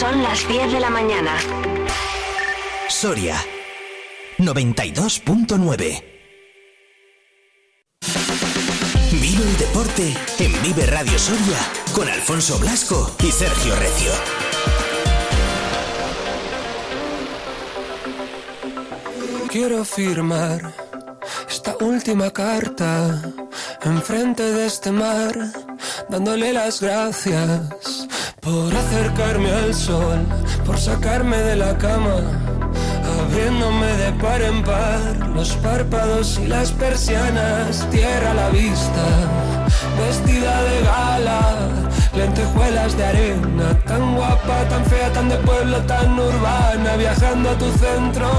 Son las 10 de la mañana. Soria 92.9 Vive el deporte en Vive Radio Soria con Alfonso Blasco y Sergio Recio. Quiero firmar esta última carta enfrente de este mar, dándole las gracias por acercarme al sol, por sacarme de la cama, abriéndome de par en par los párpados y las persianas, tierra la vista, vestida de gala, lentejuelas de arena, tan guapa, tan fea, tan de pueblo, tan urbana, viajando a tu centro,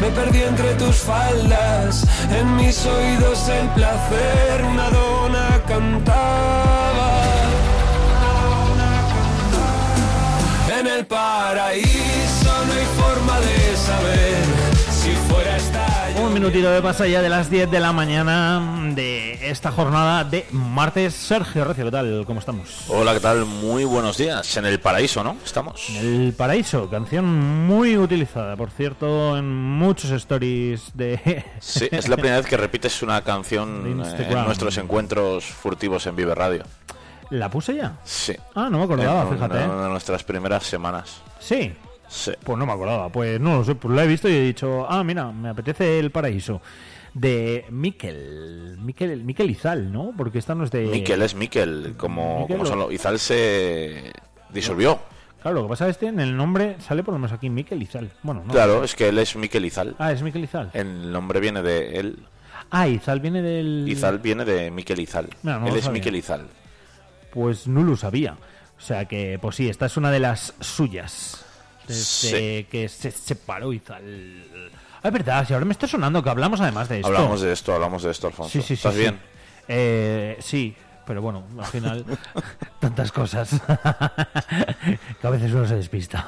me perdí entre tus faldas, en mis oídos el placer, una dona cantaba. El paraíso no hay forma de saber si fuera esta Un minutito de pasa ya de las 10 de la mañana de esta jornada de martes. Sergio Recio, ¿qué tal? ¿Cómo estamos? Hola, ¿qué tal? Muy buenos días. En el paraíso, ¿no? Estamos. El Paraíso, canción muy utilizada, por cierto, en muchos stories de... Sí, es la primera vez que repites una canción eh, en nuestros encuentros furtivos en Vive Radio. ¿La puse ya? Sí. Ah, no me acordaba, En fíjate. una- ¿eh? una de nuestras primeras semanas. Sí, Sí. pues no me acordaba. Pues no lo sé, pues la he visto y he dicho, ah, mira, me apetece El Paraíso. De Miquel, Miquel, Miquel Izal, ¿no? Porque esta no es de... Miquel es Miquel, como, Miquel como o- son los... Izal se disolvió. Claro, lo que pasa es que en el nombre sale por lo menos aquí Miquel Izal. Bueno, no. Claro, es que él es Miquel Izal. Ah, es Miquel Izal. El nombre viene de él. Ah, Izal viene del... Izal viene de Miquel Izal. Mira, no él lo es. Miquel Izal. Pues no lo sabía. O sea que, pues sí, esta es una de las suyas. Desde Sí. que se separó Izal. Ah, es verdad, si ahora me está sonando que hablamos además de esto. Hablamos de esto, hablamos de esto, Alfonso. Sí, sí, sí. ¿Estás bien? Eh, sí, pero bueno, al final, tantas cosas. que a veces uno se despista.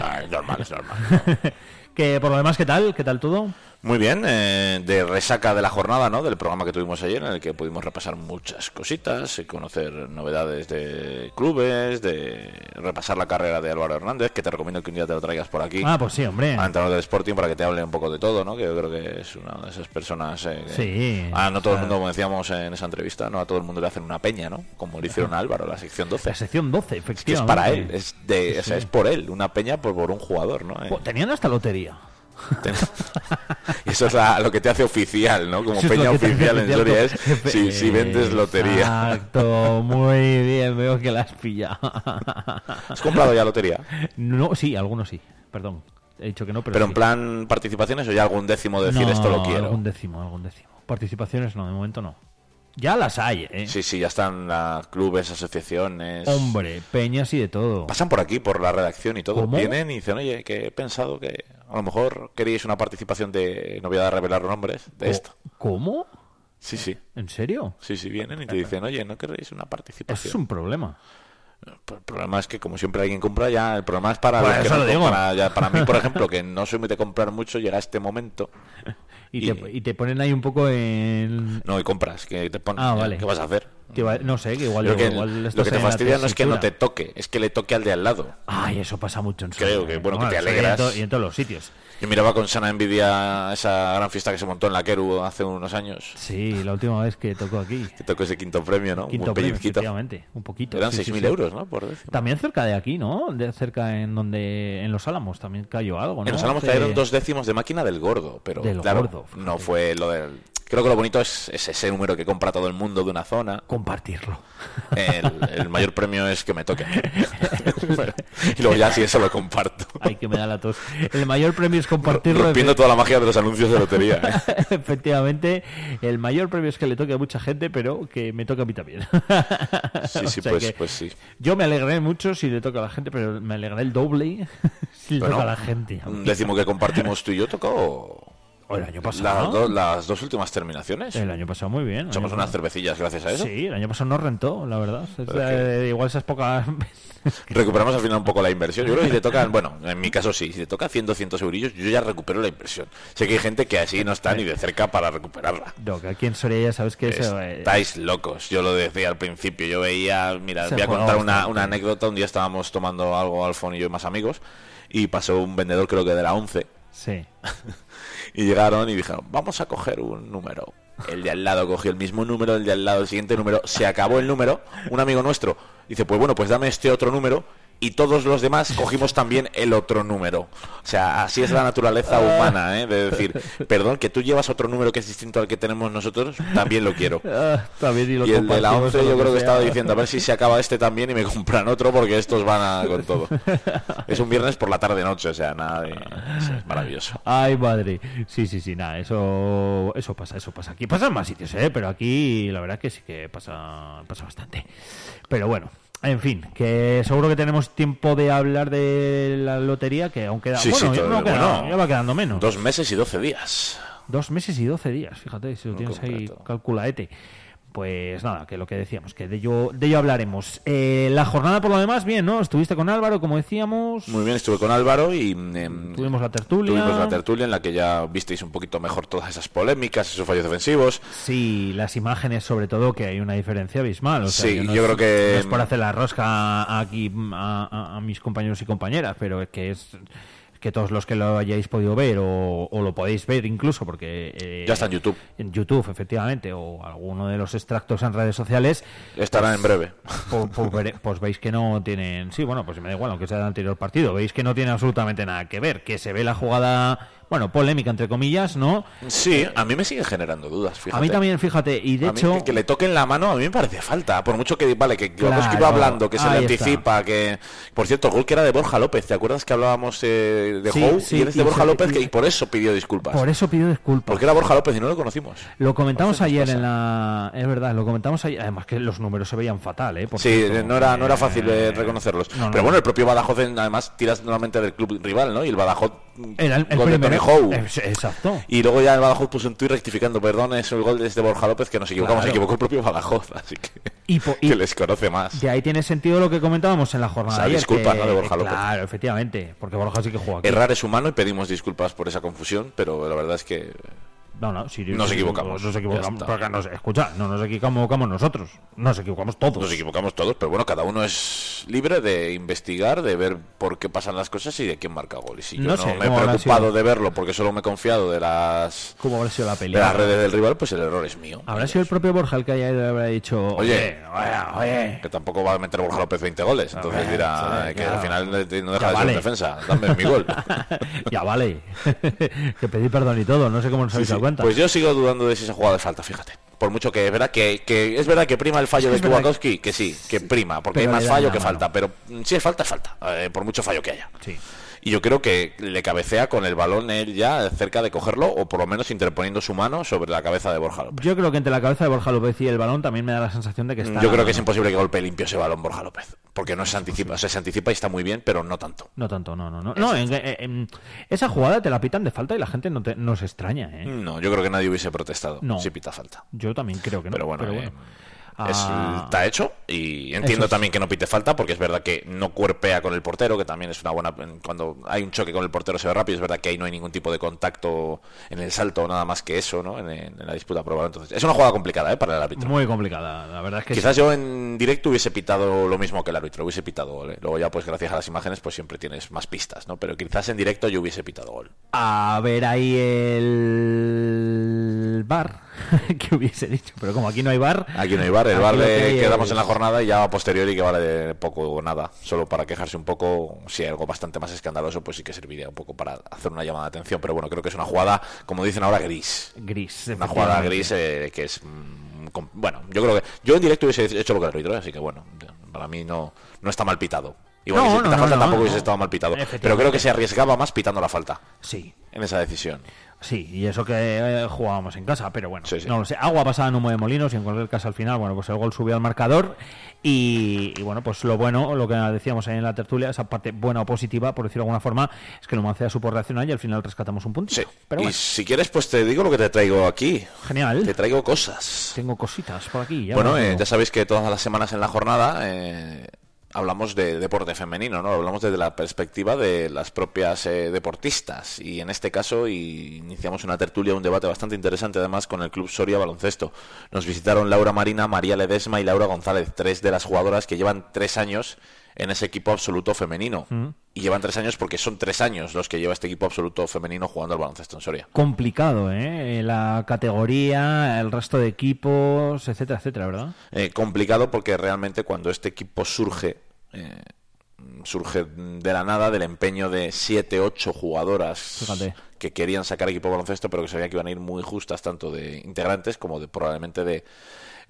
Ah, es normal, es normal. que por lo demás, ¿qué tal? ¿Qué tal todo? Muy bien, eh, de resaca de la jornada, ¿no? Del programa que tuvimos ayer, en el que pudimos repasar muchas cositas, eh, conocer novedades de clubes, de repasar la carrera de Álvaro Hernández, que te recomiendo que un día te lo traigas por aquí. Ah, pues sí, hombre. a entrenador del Sporting para que te hable un poco de todo, ¿no? Que yo creo que es una de esas personas. eh, que- Sí, Ah, no todo el mundo, como decíamos en esa entrevista, no a todo el mundo le hacen una peña, ¿no? Como le hicieron a Álvaro, la sección 12. La sección 12, Que efectivamente. es para él, es de, o sea, es por él, una peña por, por un jugador, ¿no? Eh, Tenían hasta lotería. eso es la- lo que te hace oficial, ¿no? Como peña oficial en Soria es si, si vendes lotería. Exacto, muy bien, veo que la has pillado. ¿Has comprado ya lotería? No, sí, algunos sí, perdón. He dicho que no, pero, Pero en plan participaciones o ya algún décimo de decir No, esto lo quiero. algún décimo, algún décimo. Participaciones no, de momento no. Ya las hay, ¿eh? Sí, sí, ya están las clubes, asociaciones. Hombre, peñas y de todo. Pasan por aquí, por la redacción y todo. ¿Cómo? Vienen y dicen, oye, que he pensado que a lo mejor queríais una participación de... No voy a revelar nombres de esto. ¿Cómo? Sí, sí. ¿En serio? Sí, sí, vienen y te dicen, oye, ¿no queréis una Eso participación? es un problema. Pero El problema es que como siempre alguien compra ya, el problema es para los que no lo. Ya, para mí, por ejemplo, que no soy muy de comprar mucho, llega este momento Y, Y- Te, y te ponen ahí un poco en... no y compras, que te pones, Ah, vale. ¿qué vas a hacer? Que no sé, que igual, Creo que igual lo que te fastidia no es que no te toque, es que le toque al de al lado. Ay, eso pasa mucho en Creo que, bueno, que te eso y en alegras. to- Y en, todos los sitios. Yo miraba con sana envidia esa gran fiesta que se montó en la Keru hace unos años. Sí, la última vez que tocó aquí. Que tocó ese quinto premio, ¿no? Quinto Un premio, pellizquito. efectivamente. Un poquito. Eran sí, sí, 6.000 sí. euros, ¿no? Por. También cerca de aquí, ¿no? De cerca en donde... En Los Álamos también cayó algo, ¿no? En los Álamos De- cayeron dos décimos de máquina del gordo, pero Del claro, gordo, fíjate. no fue lo del... Creo que lo bonito es, es ese número que compra todo el mundo de una zona. Compartirlo. El, el mayor premio es que me toque. y luego ya si eso lo comparto. Ay, que me da la tos. El mayor premio es compartirlo. Rompiendo toda la magia de los anuncios de lotería. ¿eh? Efectivamente, el mayor premio es que le toque a mucha gente, pero que me toque a mí también. Sí, O sí, sea pues, pues sí. Yo me alegré mucho si le toca a la gente, pero me alegré el doble si le toca a la gente. Un décimo que compartimos tú y yo tocó O el año Las, pasado. do- las dos últimas terminaciones. El año pasado muy bien. año unas cervecillas gracias a eso. Sí, el año pasado nos rentó, la verdad. Es, eh, igual esas pocas. Recuperamos al final un poco la inversión. Yo creo que si te tocan, bueno, en mi caso sí, si te toca 100, 200 eurillos, yo ya recupero la inversión. Sé que hay gente que así no está ni de cerca para recuperarla. no, que aquí en Soria ya sabes que eso. eh, Estáis locos, yo lo decía al principio. Yo veía, mira, voy a contar una, una anécdota. Un día estábamos tomando algo, Alfon y yo y más amigos, y pasó un vendedor, creo que de la 11, Sí. y llegaron y dijeron, vamos a coger un número. El de al lado cogió el mismo número, el de al lado el siguiente número, se acabó el número, un amigo nuestro dice, pues bueno, pues dame este otro número, y todos los demás cogimos también el otro número. O sea, así es la naturaleza humana, ¿eh? De decir, perdón, que tú llevas otro número que es distinto al que tenemos nosotros, también lo quiero. Ah, también y lo Y el de la compartimos 11 o lo yo creo que estaba diciendo, a ver si se acaba este también y me compran otro porque estos van a con todo. Es un viernes por la tarde-noche, o sea, nada de... Es maravilloso. Ay, madre. Sí, sí, sí, nada, eso, eso pasa, eso pasa. Aquí pasa en más sitios, ¿eh? Pero aquí la verdad que sí que pasa, pasa bastante. Pero bueno, en fin, que seguro que tenemos tiempo de hablar de la lotería, que aún queda... Sí, bueno, sí, ya, todo- no queda- bueno, ya va quedando menos. Dos meses y 12 días. Dos meses y doce días, fíjate, si lo tienes ahí concreto. calculaete. Pues nada, que lo que decíamos, que de ello, de ello hablaremos. Eh, la jornada por lo demás, bien, ¿no? Estuviste con Álvaro, como decíamos. Muy bien, estuve con Álvaro y... em, Tuvimos la tertulia. Tuvimos la tertulia en la que ya visteis un poquito mejor todas esas polémicas, esos fallos defensivos. Sí, las imágenes sobre todo, que hay una diferencia abismal. O sea, Sí, no yo es- creo que- No es por hacer la rosca aquí a, a- a mis compañeros y compañeras, pero es que es que todos los que lo hayáis podido ver o, o lo podéis ver incluso porque... eh, Ya está en YouTube. En YouTube, efectivamente, o alguno de los extractos en redes sociales, Estarán en breve. pues, pues pues veis que no tienen... Sí, bueno, pues me da igual, aunque sea del anterior partido, veis que no tiene absolutamente nada que ver, que se ve la jugada, bueno, polémica entre comillas, ¿no? Sí, a mí me sigue generando dudas, fíjate. A mí también, fíjate, y de A hecho... que, que le toquen la mano a mí me parece falta. Por mucho que, vale, que Claro, Lewandowski va hablando, que se le está. anticipa, que... Por cierto, el gol que era de Borja López, ¿te acuerdas que hablábamos eh, de Sí, Howe? sí, y eres de y Borja se- López y- que, y por eso pidió disculpas. Por eso pido disculpas. Porque era Borja López y no lo conocimos. Lo comentamos ayer en la... Es verdad, lo comentamos ayer. Además que los números se veían fatal, ¿eh? Por Sí, cierto. no era, no era fácil eh, Eh, reconocerlos. no, no. Pero bueno, el propio Badajoz, además, tiras nuevamente del club rival, ¿no? Y el Badajoz... Era el, el Es- Exacto. Y luego ya el Badajoz puso un tuit rectificando, perdón, es el gol de este Borja López que nos equivocamos, Claro. se equivocó el propio Badajoz, así que, Y, po- y que les conoce más. de ahí tiene sentido lo que comentábamos en la jornada O sea, disculpas, que- ¿no? de Borja López. Claro, efectivamente. Porque Borja sí que juega aquí. Errar es humano y pedimos disculpas por esa confusión, pero la verdad es que No, no, sí, Nos equivocamos. Nos equivocamos. Porque nos, escucha, no nos equivocamos nosotros. Nos equivocamos todos. nos equivocamos todos, pero bueno, cada uno es libre de investigar, de ver por qué pasan las cosas y de quién marca goles. Y yo No no, sé, me he preocupado de verlo porque solo me he confiado de las, ¿Cómo habrá sido la de pelea? las redes del rival, pues el error es mío. Habrá sido el propio Borja el que haya ido y habrá dicho... Oye, oye, oye. Que tampoco va a meter Borja López 20 goles, entonces dirá que al final no deja de ser vale. defensa. Dame mi gol. ya vale. que pedí perdón y todo. No sé cómo nos habéis Sí, dado sí. Cuenta. Pues yo sigo dudando de si esa jugada es falta, fíjate. Por mucho que es verdad que, que es verdad que prima el fallo Es de Kubakowski, que sí, que prima, porque Pero hay más fallo que mano. falta, pero si es falta, es falta, eh, por mucho fallo que haya. Sí. Y yo creo que le cabecea con el balón él ya cerca de cogerlo, o por lo menos interponiendo su mano sobre la cabeza de Borja López. Yo creo que entre la cabeza de Borja López y el balón también me da la sensación de que está... Yo creo que es imposible que golpee limpio ese balón Borja López, porque no se anticipa, o sea, se anticipa y está muy bien, pero no tanto. No tanto, no, no, no. No, en- en- en- esa jugada te la pitan de falta y la gente no, te, no se extraña, ¿eh? No, yo creo que nadie hubiese protestado No. si pita falta. Yo también creo que no. Pero bueno, eh, Ah, está hecho y entiendo es. también que no pite falta porque es verdad que no cuerpea con el portero, que también es una buena... Cuando hay un choque con el portero se ve rápido, es verdad que ahí no hay ningún tipo de contacto en el salto, nada más que eso, ¿no? En, en la disputa probable. Entonces, es una jugada complicada, ¿eh? Para el árbitro. Muy complicada, la verdad es que Quizás yo en directo hubiese pitado lo mismo que el árbitro, hubiese pitado gol. ¿eh? Luego ya, pues gracias a las imágenes, pues siempre tienes más pistas, ¿no? Pero quizás en directo yo hubiese pitado gol. A ver ahí el bar que hubiese dicho, pero como aquí no hay bar, Aquí no hay bar, el bar que le quedamos es- en la jornada y ya a posteriori que vale poco o nada. Solo para quejarse un poco, si hay algo bastante más escandaloso, pues sí que serviría un poco para hacer una llamada de atención. Pero bueno, creo que es una jugada, como dicen ahora, gris. gris. Una jugada gris eh, que es... mm, bueno, yo creo que... Yo en directo hubiese hecho lo que el árbitro, así que bueno, para mí no, no está mal pitado. Igual No, que si no, no, falta tampoco hubiese estado mal pitado. Pero creo que se arriesgaba más pitando la falta Sí. en esa decisión. Sí, y eso que eh, jugábamos en casa, pero bueno, Sí, sí. no lo sé. Agua pasada en humo de molinos y en cualquier caso al final, bueno, pues el gol subió al marcador y, y bueno, pues lo bueno, lo que decíamos ahí en la tertulia, esa parte buena o positiva, por decirlo de alguna forma, es que Numancia supo reaccionar y al final rescatamos un puntito. Sí. Pero y bueno, si quieres, pues te digo lo que te traigo aquí. genial. Te traigo cosas. Tengo cositas por aquí. ya Bueno, eh, ya sabéis que todas las semanas en la jornada eh, hablamos de deporte femenino, ¿no? Hablamos desde la perspectiva de las propias eh, deportistas. Y en este caso y iniciamos una tertulia, un debate bastante interesante además con el Club Soria Baloncesto. Nos visitaron Laura Marina, María Ledesma y Laura González, tres de las jugadoras que llevan tres años en ese equipo absoluto femenino. Y llevan tres años porque son tres años los que lleva este equipo absoluto femenino jugando al baloncesto en Soria. complicado, ¿eh? La categoría, el resto de equipos, etcétera, etcétera, ¿verdad? Eh, complicado porque realmente cuando este equipo surge, eh, surge de la nada del empeño de siete, ocho jugadoras Fíjate. que querían sacar equipo de baloncesto, pero que sabían que iban a ir muy justas tanto de integrantes como de probablemente de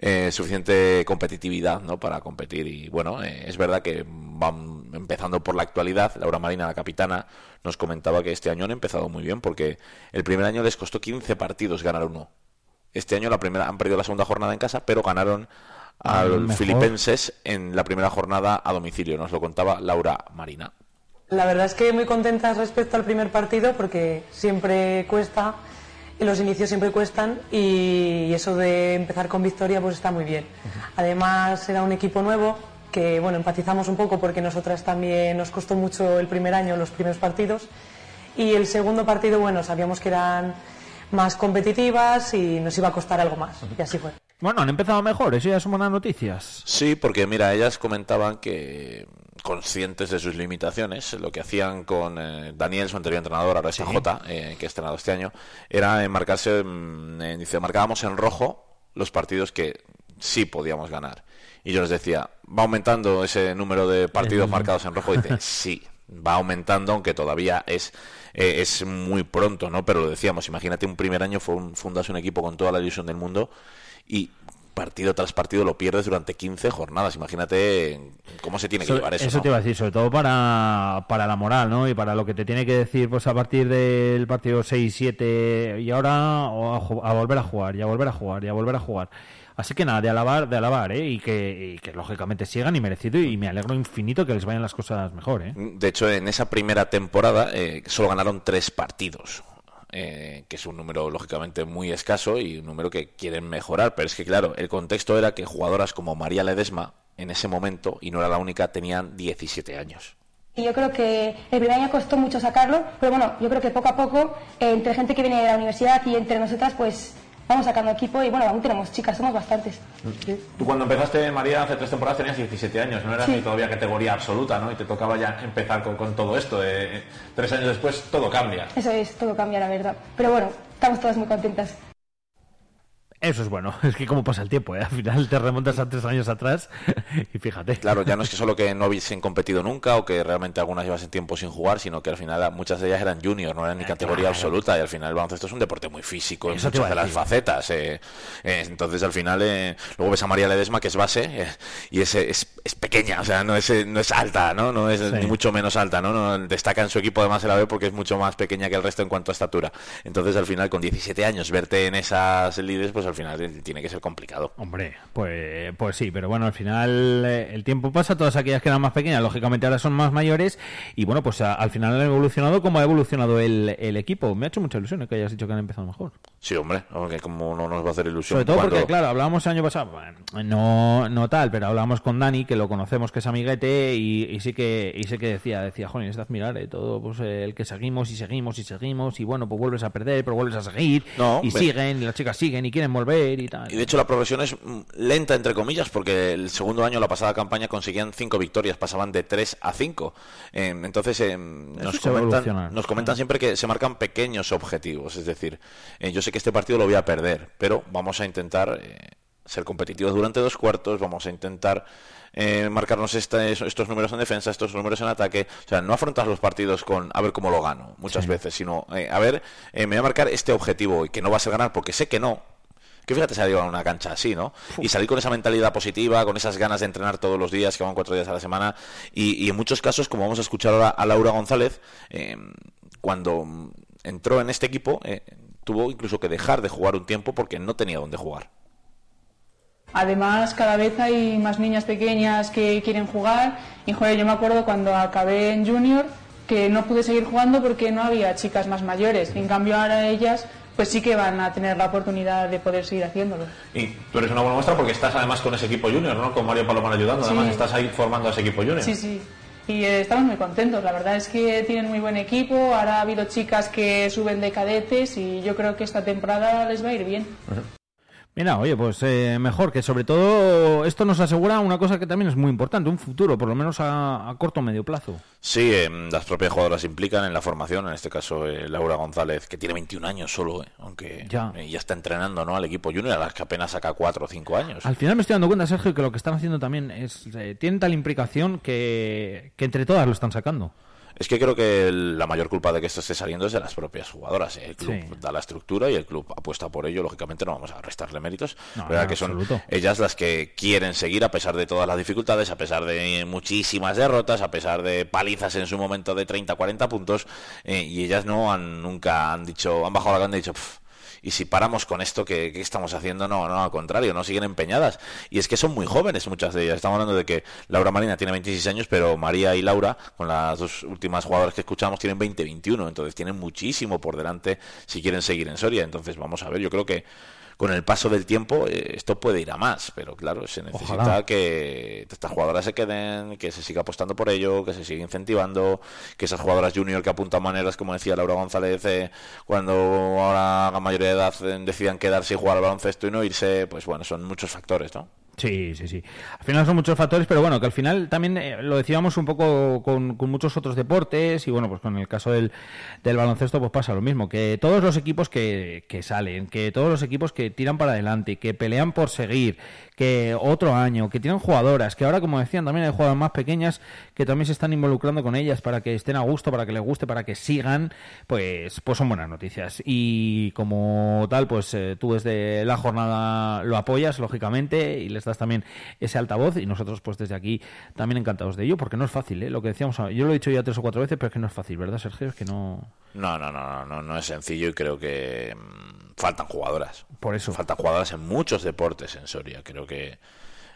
eh, suficiente competitividad ¿no? para competir. Y bueno, eh, es verdad que van empezando por la actualidad. Laura Marina, la capitana, nos comentaba que este año han empezado muy bien porque el primer año les costó 15 partidos ganar uno. Este año la primera han perdido la segunda jornada en casa, pero ganaron al Mejor. Filipenses en la primera jornada a domicilio. Nos lo contaba Laura Marina. La verdad es que muy contentas respecto al primer partido porque siempre cuesta, los inicios siempre cuestan y eso de empezar con victoria pues está muy bien. Además era un equipo nuevo que bueno, empatizamos un poco porque nosotras también nos costó mucho el primer año los primeros partidos y el segundo partido bueno, sabíamos que eran más competitivas y nos iba a costar algo más y así fue. Bueno, han empezado mejor, eso ya son buenas noticias. Sí, porque mira, ellas comentaban que conscientes de sus limitaciones, lo que hacían con eh, Daniel, su anterior entrenador, ahora es J, eh, que ha estrenado este año, era enmarcarse, mm, eh, dice, marcábamos en rojo los partidos que sí podíamos ganar. Y yo les decía, ¿va aumentando ese número de partidos marcados en rojo? Y dice, sí, va aumentando, aunque todavía es, eh, es muy pronto, ¿no? Pero lo decíamos, imagínate un primer año, fue un- fundas un equipo con toda la ilusión del mundo y partido tras partido lo pierdes durante 15 jornadas. Imagínate cómo se tiene que llevar eso. eso ¿no? te iba a decir, sobre todo para, para la moral, ¿no? Y para lo que te tiene que decir, pues a partir del partido 6-7 y ahora o a, a volver a jugar, y a volver a jugar, y a volver a jugar. Así que nada, de alabar, de alabar, ¿eh? Y que, y que lógicamente sigan y merecido, y me alegro infinito que les vayan las cosas mejor, ¿eh? De hecho, en esa primera temporada eh, solo ganaron tres partidos. Eh, que es un número lógicamente muy escaso y un número que quieren mejorar. Pero es que, claro, el contexto era que jugadoras como María Ledesma, en ese momento, y no era la única, tenían 17 años. Y yo creo que el primer año costó mucho sacarlo, pero bueno, yo creo que poco a poco, entre gente que viene de la universidad y entre nosotras, pues vamos sacando equipo y bueno, aún tenemos chicas, somos bastantes. Tú cuando empezaste, María, hace tres temporadas tenías 17 años, no eras Sí. ni todavía categoría absoluta, ¿no? Y te tocaba ya empezar con, con todo esto. eh, tres años después todo cambia. Eso es, todo cambia la verdad. Pero bueno, estamos todas muy contentas. Eso es bueno, es que como pasa el tiempo, ¿eh? Al final te remontas a tres años atrás y fíjate. Claro, ya no es que solo que no hubiesen competido nunca o que realmente algunas llevasen tiempo sin jugar, sino que al final muchas de ellas eran juniors, no eran ni categoría claro. absoluta y al final el baloncesto es un deporte muy físico en muchas de las facetas. eh, eh, entonces al final eh, luego ves a María Ledesma que es base eh, y es, es, es pequeña, o sea, no es, eh, no es alta, ¿no? No es Sí. ni mucho menos alta, ¿no? no destaca en su equipo además el AVE porque es mucho más pequeña que el resto en cuanto a estatura. Entonces al final con 17 años verte en esas lides, pues al final tiene que ser complicado. Hombre, pues, pues sí, pero bueno, al final eh, el tiempo pasa, todas aquellas que eran más pequeñas, lógicamente ahora son más mayores y bueno, pues a- al final han evolucionado como ha evolucionado el, el equipo. Me ha hecho mucha ilusión eh, que hayas dicho que han empezado mejor. Sí, hombre, porque como no nos va a hacer ilusión. Sobre todo cuando- porque, claro, hablábamos el año pasado, bueno, no, no tal, pero hablábamos con Dani, que lo conocemos, que es amiguete, y, y sí que y sí que decía, decía, joder, es de admirar eh, todo pues, el que seguimos y seguimos y seguimos, y bueno, pues vuelves a perder, pero vuelves a seguir, No, y siguen, y las chicas siguen y quieren volver y tal. Y de hecho la progresión es lenta, entre comillas, porque el segundo año, la pasada campaña, conseguían cinco victorias, pasaban de 3 a 5. entonces, eh, nos, comentan, nos comentan siempre que se marcan pequeños objetivos. Es decir, eh, yo sé que este partido lo voy a perder, pero vamos a intentar eh, ser competitivos durante dos cuartos, vamos a intentar eh, marcarnos estos números en defensa, estos números en ataque. O sea, no afrontas los partidos con a ver cómo lo gano muchas veces, sino eh, a ver, eh, me voy a marcar este objetivo y que no va a ser ganar porque sé que no, que fíjate salir a una cancha así, ¿no? Y salir con esa mentalidad positiva, con esas ganas de entrenar todos los días, que van cuatro días a la semana. Y, y en muchos casos, como vamos a escuchar ahora a Laura González, eh, cuando entró en este equipo, eh, tuvo incluso que dejar de jugar un tiempo porque no tenía dónde jugar. Además, cada vez hay más niñas pequeñas que quieren jugar. Y joder, yo me acuerdo cuando acabé en junior que no pude seguir jugando porque no había chicas más mayores. En cambio, ahora ellas pues sí que van a tener la oportunidad de poder seguir haciéndolo. Y tú eres una buena muestra porque estás además con ese equipo junior, ¿no? Con Mario Palomar ayudando, Sí. además estás ahí formando a ese equipo junior. Sí, sí. Y eh, estamos muy contentos. La verdad es que tienen muy buen equipo. Ahora ha habido chicas que suben de cadetes y yo creo que esta temporada les va a ir bien. Mira, oye, pues eh, mejor que sobre todo esto nos asegura una cosa que también es muy importante, un futuro, por lo menos a, a corto o medio plazo. Sí, eh, las propias jugadoras se implican en la formación, en este caso eh, Laura González, que tiene 21 años solo, eh, aunque Ya. eh, ya está entrenando ¿no? al equipo junior, a las que apenas saca 4 o 5 años. Al final me estoy dando cuenta, Sergio, que lo que están haciendo también es tienen tal implicación que, que entre todas lo están sacando. Es que creo que la mayor culpa de que esto esté saliendo es de las propias jugadoras. ¿eh? El club Sí. da la estructura y el club apuesta por ello. Lógicamente no vamos a restarle méritos. No, ¿verdad? que son absoluto. ellas las que quieren seguir a pesar de todas las dificultades, a pesar de muchísimas derrotas, a pesar de palizas en su momento de 30, 40 puntos. eh, y ellas no han nunca han dicho, han bajado la han dicho... "Pf, y si paramos con esto, ¿qué, qué estamos haciendo? No, no, al contrario, no siguen empeñadas. Y es que son muy jóvenes muchas de ellas. Estamos hablando de que Laura Marina tiene 26 años, pero María y Laura, con las dos últimas jugadoras que escuchamos, tienen 20, 21. Entonces tienen muchísimo por delante si quieren seguir en Soria. Entonces vamos a ver, yo creo que con el paso del tiempo eh, esto puede ir a más. Pero claro, se necesita Ojalá. que estas jugadoras se queden, que se siga apostando por ello, que se siga incentivando, que esas jugadoras junior que apuntan maneras, como decía Laura González, eh, cuando ahora a mayoría de edad eh, decidan quedarse y jugar al baloncesto y no irse, pues bueno, son muchos factores, ¿no? Sí, sí, sí. Al final son muchos factores, pero bueno, que al final también eh, lo decíamos un poco con, con muchos otros deportes y bueno, pues con el caso del, del baloncesto pues pasa lo mismo, que todos los equipos que, que salen, que todos los equipos que tiran para adelante, que pelean por seguir, que otro año, que tienen jugadoras, que ahora como decían también hay jugadoras más pequeñas que también se están involucrando con ellas para que estén a gusto, para que les guste, para que sigan, pues, pues son buenas noticias. Y como tal, pues eh, tú desde la jornada lo apoyas, lógicamente, y les das también ese altavoz y nosotros pues desde aquí también encantados de ello, porque no es fácil, ¿eh? lo que decíamos, yo lo he dicho ya tres o cuatro veces, pero es que no es fácil, ¿verdad, Sergio? Es que no... No, no, no, no, no, es sencillo y creo que mm, faltan jugadoras. Por eso. Faltan jugadoras en muchos deportes en Soria. Creo que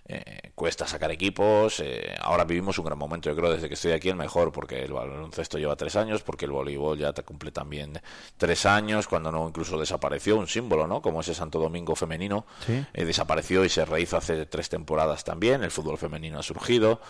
eh, cuesta sacar equipos. eh, ahora vivimos un gran momento, yo creo, desde que estoy aquí el mejor, porque el baloncesto lleva tres años, porque el voleibol ya te cumple también tres años, cuando no incluso desapareció un símbolo, ¿no? Como ese Santo Domingo femenino. Sí. eh, desapareció y se rehizo hace tres temporadas también. El fútbol femenino ha surgido.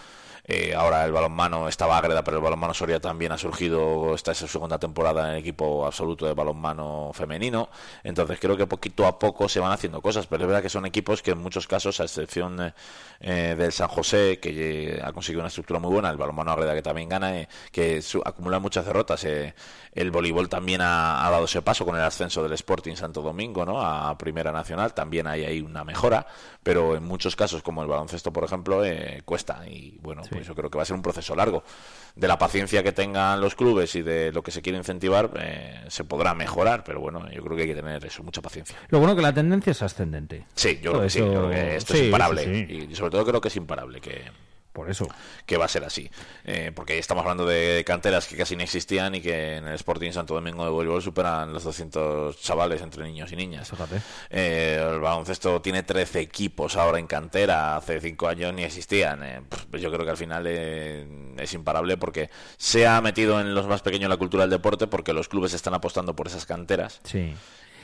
Eh, ahora el balonmano estaba Ágreda, pero el balonmano Soria también ha surgido, esta es su segunda temporada en el equipo absoluto de balonmano femenino. Entonces creo que poquito a poco se van haciendo cosas, pero es verdad que son equipos que en muchos casos, a excepción eh, del San José, que eh, ha conseguido una estructura muy buena, el balonmano Ágreda que también gana, eh, que su- acumula muchas derrotas. eh, el voleibol también ha, ha dado ese paso con el ascenso del Sporting Santo Domingo ¿no? a Primera Nacional, también hay ahí una mejora, pero en muchos casos, como el baloncesto, por ejemplo, eh, cuesta. Y bueno, pues yo creo que va a ser un proceso largo. De la paciencia que tengan los clubes y de lo que se quiere incentivar, eh, se podrá mejorar, pero bueno, yo creo que hay que tener eso, mucha paciencia. Lo bueno que la tendencia es ascendente. Sí, yo creo que sí, yo creo que esto sí, es imparable. Y sobre todo creo que es imparable, que, Por eso. que va a ser así. Eh, porque estamos hablando de canteras que casi no existían y que en el Sporting Santo Domingo de voleibol superan los 200 chavales entre niños y niñas. Eh, el baloncesto tiene 13 equipos ahora en cantera, hace 5 años ni existían. Eh, pues yo creo que al final eh, es imparable porque se ha metido en los más pequeños la cultura del deporte porque los clubes están apostando por esas canteras. Sí.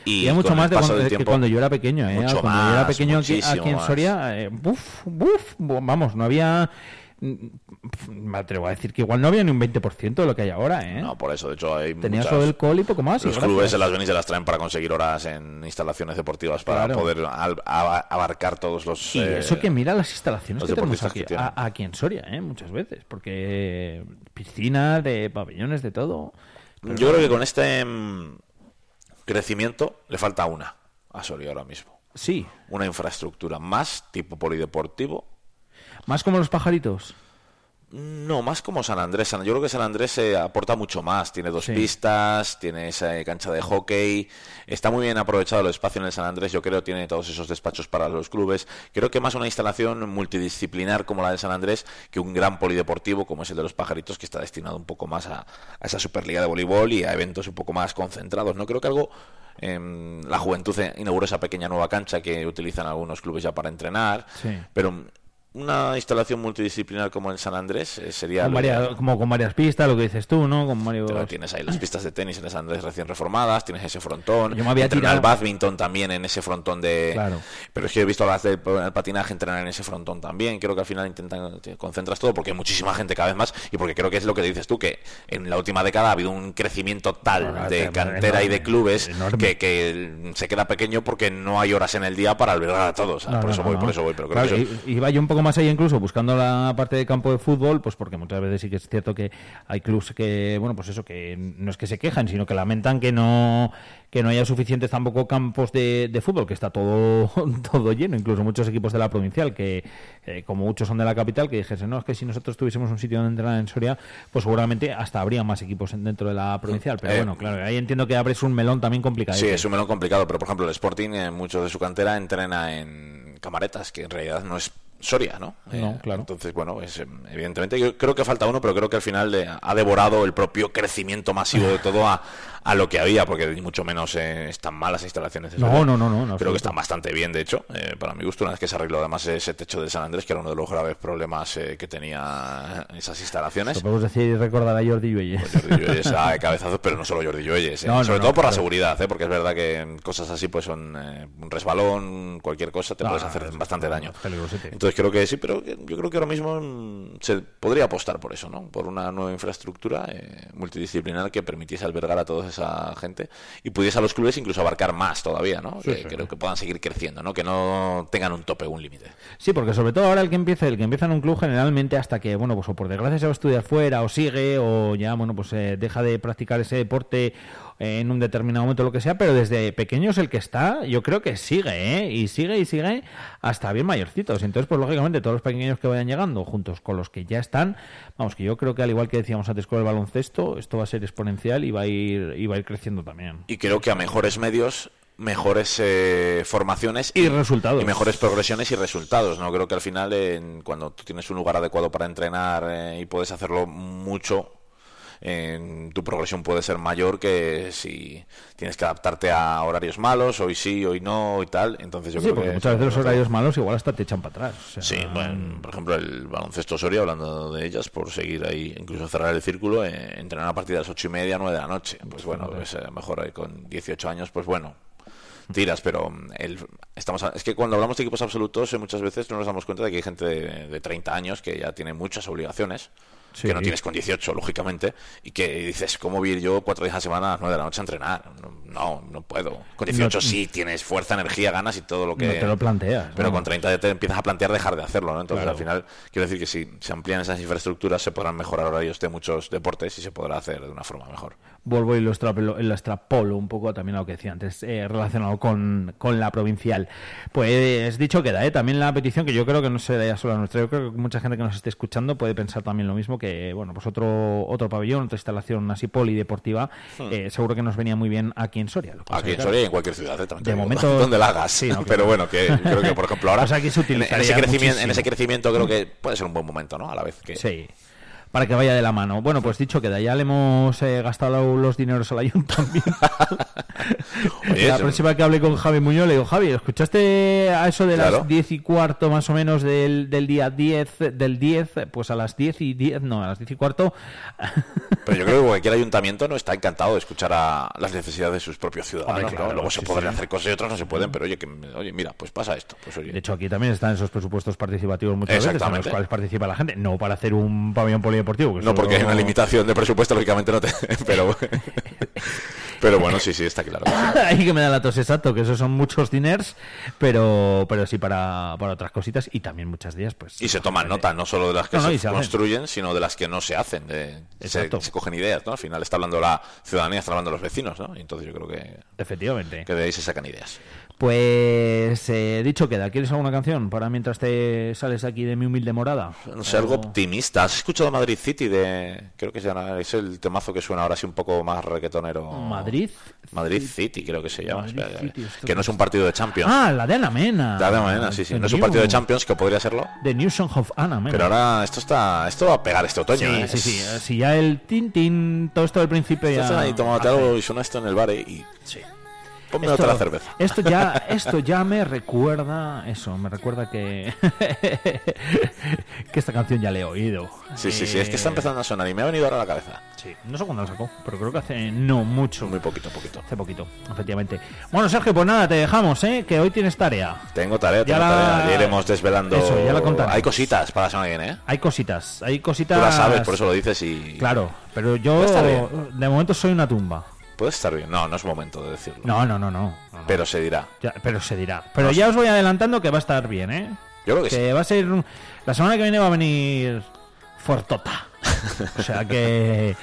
Y, Y mucho más de cuando, del que tiempo- cuando yo era pequeño, ¿eh? Mucho cuando yo era pequeño aquí, en. Soria, eh, buf, buf, bu- vamos, no había... Me atrevo a decir que igual no había ni un 20% de lo que hay ahora, ¿eh? No, por eso, de hecho, hay Tenía muchas- solo el col y poco más. Los gracias. clubes se las ven y se las traen para conseguir horas en instalaciones deportivas para Claro. poder al- abarcar todos los. Y eh, eso que mira las instalaciones que tenemos aquí, que tienen. a- aquí en Soria, ¿eh? muchas veces, porque piscinas, de pabellones, de todo. Pero Yo creo que con este mm, crecimiento le falta una a Soria ahora mismo. Sí, Una infraestructura más tipo polideportivo. más como los pajaritos. No, más como San Andrés. San- Yo creo que San Andrés eh, aporta mucho más. Tiene dos Sí. pistas, tiene esa eh, cancha de hockey. Está muy bien aprovechado el espacio en el San Andrés. Yo creo tiene todos esos despachos para los clubes. Creo que más una instalación multidisciplinar como la de San Andrés que un gran polideportivo como es el de los Pajaritos que está destinado un poco más a, a esa Superliga de voleibol y a eventos un poco más concentrados. No creo que algo em, la juventud eh, inauguró esa pequeña nueva cancha que utilizan algunos clubes ya para entrenar, Sí. pero una instalación multidisciplinar como el San Andrés eh, sería Con varias- como con varias pistas, lo que dices tú, ¿no? Con varios... Pero tienes ahí las pistas de tenis en San Andrés recién reformadas, tienes ese frontón, Yo me había tirado- el badminton también en ese frontón de... Claro. Pero es que he visto a las del el patinaje entrenar en ese frontón también, creo que al final intentan, te concentras todo porque hay muchísima gente cada vez más y porque creo que es lo que dices tú, que en la última década ha habido un crecimiento tal Bueno, de cantera y de clubes que, que se queda pequeño porque no hay horas en el día para albergar a todos. No, por no, eso no, voy, por eso voy, pero creo Claro, que eso- Iba yo un poco más allá incluso buscando la parte de campo de fútbol, pues porque muchas veces sí que es cierto que hay clubes que, bueno, pues eso, que no es que se quejan, sino que lamentan que no que no haya suficientes tampoco campos de, de fútbol, que está todo, todo lleno, incluso muchos equipos de la provincial, que eh, como muchos son de la capital, que dijesen, no, es que si nosotros tuviésemos un sitio donde entrenar en Soria, pues seguramente hasta habría más equipos en- dentro de la provincial. Pero Eh, bueno, claro, ahí entiendo que abres un melón también complicado. Sí, es un melón complicado, pero por ejemplo el Sporting, en mucho de su cantera entrena en Camaretas, que en realidad no es Soria, ¿no? No, Eh, claro. Entonces, bueno, es, eh, evidentemente yo creo que falta uno, pero creo que al final le ha devorado el propio crecimiento masivo de todo a, a lo que había, porque ni mucho menos eh, están malas instalaciones. No, no, no, no, Creo que están bastante bien, de hecho, eh, para mi gusto, una vez que se arregló además ese techo de San Andrés, que era uno de los graves problemas eh, que tenía esas instalaciones. Podemos decir y recordar a Jordi Lluelles. Jordi Lluelles a cabezazos, pero no solo Jordi Lluelles, ¿eh? No, no, sobre todo por la seguridad, ¿eh? porque es verdad que cosas así pues son eh, un resbalón, cualquier cosa te No, puedes hacer bastante daño. Entonces creo que sí, pero yo creo que ahora mismo mm, se podría apostar por eso, ¿no? Por una nueva infraestructura eh, multidisciplinar que permitiese albergar a toda esa gente y pudiese a los clubes incluso abarcar más todavía, ¿no? Sí, que sí. creo que puedan seguir creciendo, ¿no? Que no tengan un tope un límite. Sí, porque sobre todo ahora el que empieza, el que empieza en un club generalmente hasta que, bueno, pues o por desgracia se va a estudiar fuera o sigue o ya, bueno, pues eh, deja de practicar ese deporte en un determinado momento, lo que sea, pero desde pequeños el que está, yo creo que sigue, ¿eh? Y sigue y sigue hasta bien mayorcitos. Entonces, pues lógicamente todos los pequeños que vayan llegando juntos con los que ya están, vamos, que yo creo que al igual que decíamos antes con el baloncesto, esto va a ser exponencial y va a ir, y va a ir creciendo también. Y creo que a mejores medios, mejores eh, formaciones Y resultados. Y mejores progresiones y resultados. No creo que al final, en- cuando tú tienes un lugar adecuado para entrenar eh, y puedes hacerlo mucho, en tu progresión puede ser mayor que si tienes que adaptarte a horarios malos, hoy sí, hoy no y tal. Entonces yo Sí, creo porque que muchas veces los horarios malos igual hasta te echan para atrás. o sea, Sí, bueno, por ejemplo, el baloncesto Soria, hablando de ellas, por seguir ahí, incluso cerrar el círculo, eh, entrenar a partir de las ocho y media, nueve de la noche. Pues bueno, pues, eh, mejor ahí con 18 años, pues bueno, tiras, pero mm, el, estamos a- es que cuando hablamos de equipos absolutos, eh, muchas veces no nos damos cuenta de que hay gente de, de 30 años que ya tiene muchas obligaciones. Sí. Que no tienes con 18, lógicamente, y que dices, ¿cómo voy a ir yo cuatro días a la semana a las nueve de la noche a entrenar? No, no, puedo. Con 18 sí, tienes fuerza, energía, ganas y todo lo que... No te lo planteas, Pero ¿no? con 30 ya te empiezas a plantear dejar de hacerlo, ¿no? Entonces, Claro. al final, quiero decir que si se amplían esas infraestructuras, se podrán mejorar horarios de muchos deportes y se podrá hacer de una forma mejor. Vuelvo y lo, extrapolo, lo extrapolo un poco también a lo que decía antes, eh, relacionado con, con la provincial. Pues dicho queda, ¿eh? también la petición, que yo creo que no será ya solo la nuestra, yo creo que mucha gente que nos esté escuchando puede pensar también lo mismo, que bueno, pues otro, otro pabellón, otra instalación así polideportiva, eh, seguro que nos venía muy bien aquí en Soria. Lo Hmm. Aquí en claro, Soria y en cualquier ciudad, ¿eh? De momento- donde la hagas. Sí, no, Pero bueno, que creo que, por ejemplo, ahora, Pues aquí se en, ese crecimiento, en ese crecimiento creo que puede ser un buen momento, ¿no? A la vez que... Sí. Para que vaya de la mano. Bueno, pues dicho queda, ya le hemos eh, gastado los dineros al ayuntamiento. Oye, la eso- próxima que hable con Javi Muñoz le digo, Javi, ¿escuchaste a eso de Claro. las 10 y cuarto más o menos del, del día 10, del 10, pues a las 10 y 10, no, a las 10 y cuarto, Pero yo creo que cualquier ayuntamiento no está encantado de escuchar a las necesidades de sus propios ciudadanos. Hombre, ¿no? claro, Luego se sí, podrán sí. hacer cosas y otras no se pueden, pero oye, que, oye mira, pues pasa esto. Pues oye, de hecho aquí también están esos presupuestos participativos muchas veces en los cuales participa la gente, no para hacer un pabellón polideportivo. que no porque hay una limitación de presupuesto, lógicamente no te... pero Pero bueno, sí, sí, está claro. Ahí que me da la tos exacto, que esos son muchos diners, pero, pero sí para, para otras cositas y también muchas días, pues. Y se toman nota, no solo de las que No, no, y se hacen. construyen, sino de las que no se hacen. De, se, se cogen ideas, ¿no? Al final está hablando la ciudadanía, está hablando los vecinos, ¿no? Y entonces yo creo que, Efectivamente. que de ahí se sacan ideas. Pues eh, dicho queda, ¿quieres alguna canción para mientras te sales aquí de mi humilde morada? No sé, algo optimista. ¿Has escuchado Madrid City de... Creo que se llama- es el temazo que suena ahora así un poco más reggaetonero. Madrid. Madrid City, creo que se llama. Espera, City, que no es un partido de Champions. Ah, la de Ana Mena. La de Madrid, sí, sí. The No es un partido de Champions, que podría serlo. The New Song of Anna Mena. Pero ahora esto está esto va a pegar este otoño. Sí, ¿eh? sí, sí. eh, Si ya el tin, tin, todo esto del principio ya. Estás ahí, hace. algo y suena esto en el bar y... Sí. Ponme Esto- otra cerveza. Esto ya, esto ya me recuerda, eso, me recuerda que que esta canción ya la he oído. Sí, sí, sí. Es que está Eh, empezando a sonar y me ha venido ahora a la cabeza. Sí, no sé cuándo la sacó, pero creo que hace no mucho. Muy poquito, poquito. Hace poquito, efectivamente. Bueno, Sergio, pues nada, te dejamos, ¿eh? Que hoy tienes tarea. Tengo tarea, Ya tengo la- tarea. Ya iremos desvelando. Eso, ya la contaremos. Hay cositas para la semana que viene, ¿eh? Hay cositas, hay cositas. Tú la sabes, por eso lo dices y... Claro, pero yo de momento soy una tumba. Puede estar bien. No, no es momento de decirlo. No, no, no, no. Pero se dirá. Ya, pero se dirá. Pero ya os voy adelantando que va a estar bien, ¿eh? Yo creo que, sí. Va a ser. La semana que viene va a venir. Fortota. O sea que.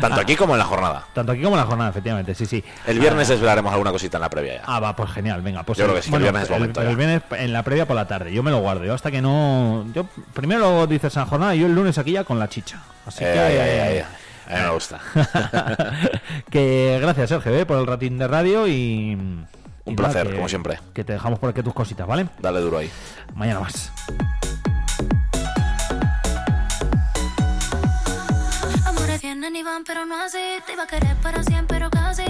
Tanto Ah, aquí como en la jornada. Tanto aquí como en la jornada, efectivamente, sí, sí. El viernes desvelaremos alguna cosita en la previa ya. Ah, va, pues genial, venga. Pues Yo creo que sí, el viernes es momento el ya. viernes en la previa por la tarde. Yo me lo guardo. Yo hasta que no. Yo primero lo dices en la jornada y yo el lunes aquí ya con la chicha. Así Eh, que. A mí me gusta. que gracias, Sergio, eh, por el ratín de radio y. Un y placer, que- como siempre. Que te dejamos por aquí tus cositas, ¿vale? Dale duro ahí. Mañana más. Amores vienen y van, pero no así. Te iba a querer para siempre, pero casi.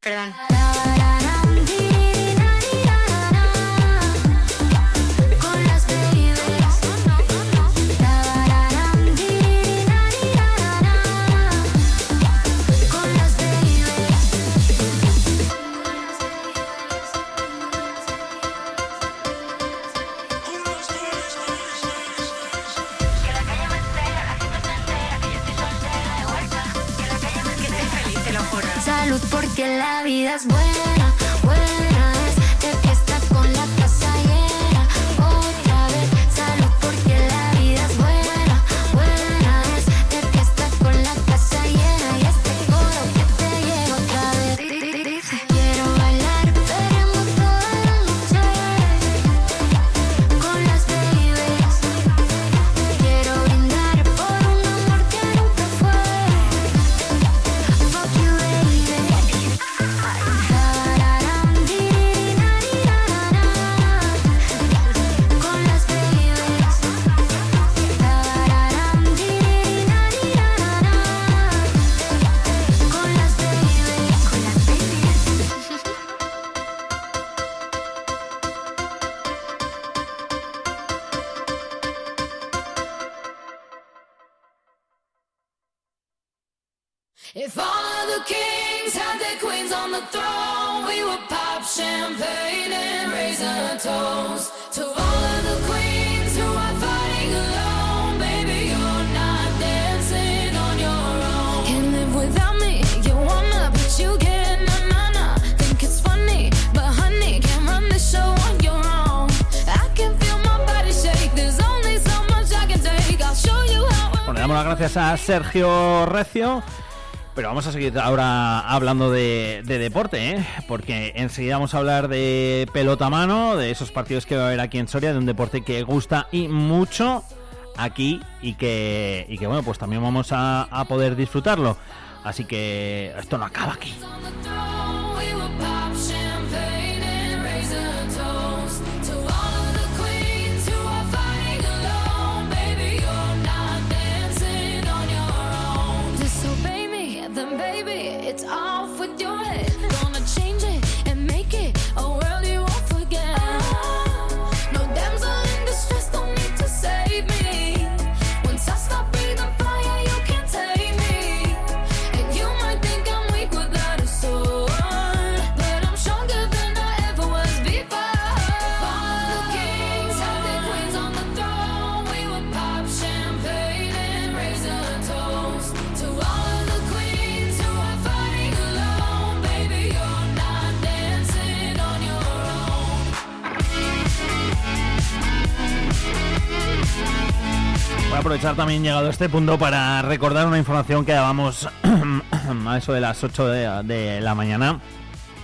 Perdón. Gracias a Sergio Recio. Pero vamos a seguir ahora hablando de, de deporte, ¿eh? porque enseguida vamos a hablar de pelota a mano, de esos partidos que va a haber aquí en Soria, de un deporte que gusta y mucho aquí y que, y que bueno, pues también vamos a poder disfrutarlo. Así que esto no acaba aquí. Aprovechar también llegado a este punto para recordar una información que dábamos a eso de las 8 de, la mañana.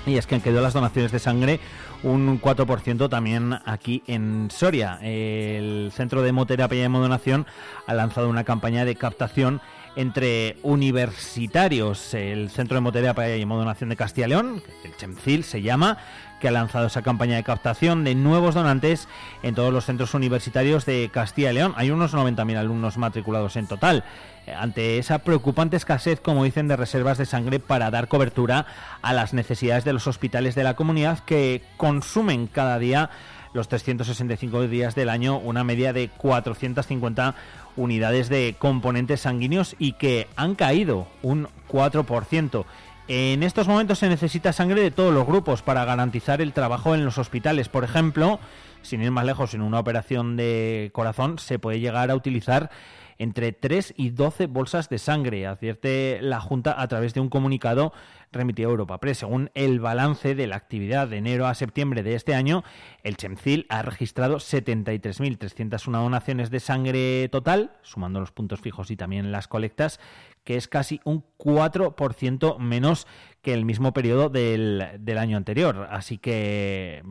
Y es que han quedado las donaciones de sangre un 4% también aquí en Soria. El Centro de Hemoterapia y Hemodonación ha lanzado una campaña de captación entre universitarios. El Centro de Hemoterapia y Hemodonación de Castilla y León, el CHEMCIL se llama, que ha lanzado esa campaña de captación de nuevos donantes en todos los centros universitarios de Castilla y León. Hay unos 90.000 alumnos matriculados en total. Eh, Ante esa preocupante escasez, como dicen, de reservas de sangre para dar cobertura a las necesidades de los hospitales de la comunidad que consumen cada día los 365 días del año una media de 450 unidades de componentes sanguíneos y que han caído un 4%. En estos momentos se necesita sangre de todos los grupos para garantizar el trabajo en los hospitales. Por ejemplo, sin ir más lejos, en una operación de corazón se puede llegar a utilizar entre 3 y 12 bolsas de sangre, advierte la Junta a través de un comunicado remitido a Europa Press. Según el balance de la actividad de enero a septiembre de este año, el Chemcil ha registrado 73.301 donaciones de sangre total, sumando los puntos fijos y también las colectas, que es casi un 4% menos que el mismo periodo del, del año anterior. Así que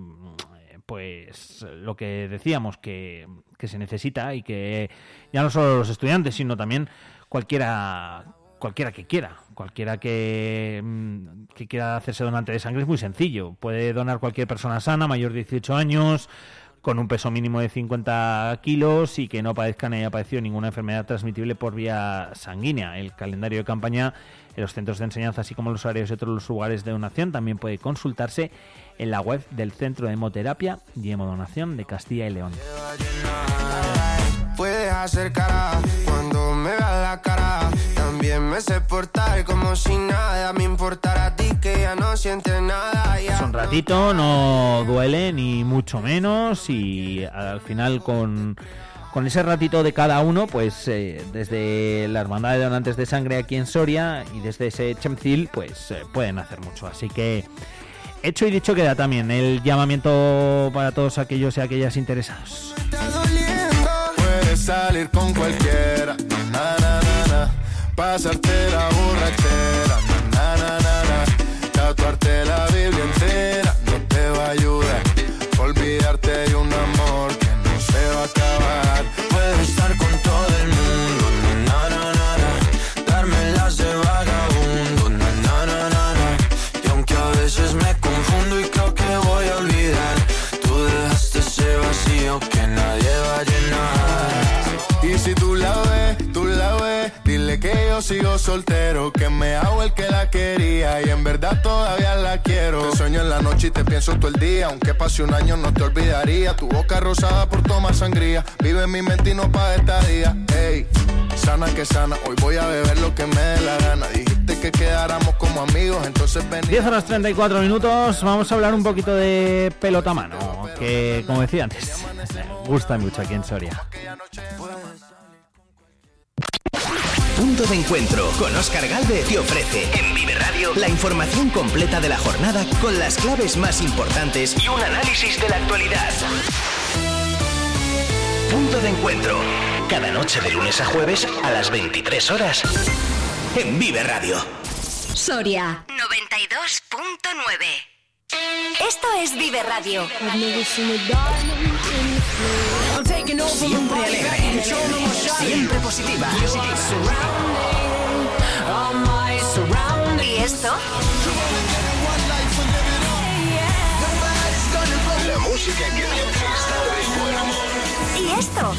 pues lo que decíamos que, que, se necesita y que ya no solo los estudiantes, sino también cualquiera cualquiera que quiera, cualquiera que, que quiera hacerse donante de sangre es muy sencillo. Puede donar cualquier persona sana, mayor de 18 años, con un peso mínimo de 50 kilos y que no padezca ni haya padecido ninguna enfermedad transmitible por vía sanguínea. El calendario de campaña en los centros de enseñanza, así como los horarios de otros lugares de donación, también puede consultarse en la web del Centro de Hemoterapia y Hemodonación de Castilla y León. Ti que ya no sientes nada. Ya Es un ratito, no duele ni mucho menos y al final con con ese ratito de cada uno, pues eh, desde la Hermandad de Donantes de Sangre aquí en Soria y desde ese Chemcil, pues eh, pueden hacer mucho. Así que hecho y dicho queda también el llamamiento para todos aquellos y aquellas interesados. Puedes salir con cualquiera, na, na, na, na. pasarte la borrachera, na, na, na, na. Tatuarte la Biblia entera no te va a ayudar. Olvidarte de un amor que no se va a acabar. Puedes estar con todo el mundo, yo sigo soltero, que me hago el que la quería y en verdad todavía la quiero. Te sueño en la noche y te pienso todo el día, aunque pase un año no te olvidaría. Tu boca rosada por tomar sangría, vive en mi mente y no pa' esta día. Ey, sana que sana, hoy voy a beber lo que me dé la gana. Dijiste que quedáramos como amigos, entonces ven. 10 horas 34 minutos, vamos a hablar un poquito de pelota a mano, que como decía antes, gusta mucho aquí en Soria. Punto de encuentro con Oscar Galde te ofrece en Vive Radio la información completa de la jornada con las claves más importantes y un análisis de la actualidad. Punto de encuentro. Cada noche de lunes a jueves a las 23 horas en Vive Radio. Soria 92.9. Esto es Vive Radio. Siempre alegre, positiva. ¿Y esto? La música que está de buen humor. ¿Y esto?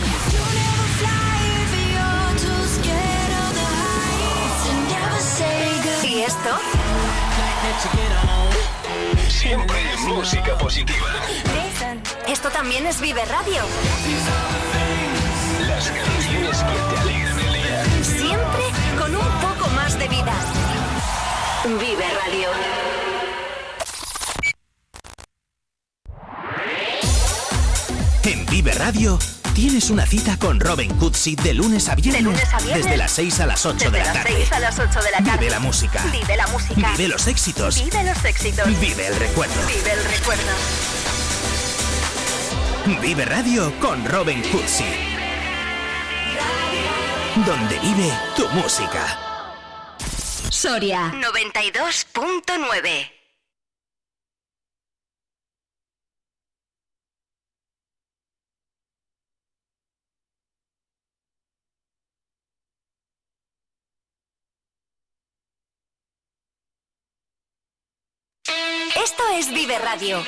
¿Y esto? Siempre música positiva. Esto también es Vive Radio. Las canciones que te alegran el día. Siempre con un poco más de vida. Vive Radio. En Vive Radio tienes una cita con Robin Cootsy de lunes a viernes, De lunes a viernes. desde las 6 a las 8 Desde de la las tarde. 6 a las 8 de la tarde. Vive la música. Vive la música. Vive los éxitos. Vive los éxitos. Vive el recuerdo. Vive el recuerdo. Vive Radio con Robin Cootsy. Donde vive tu música. Soria 92.9. Esto es Vive Radio.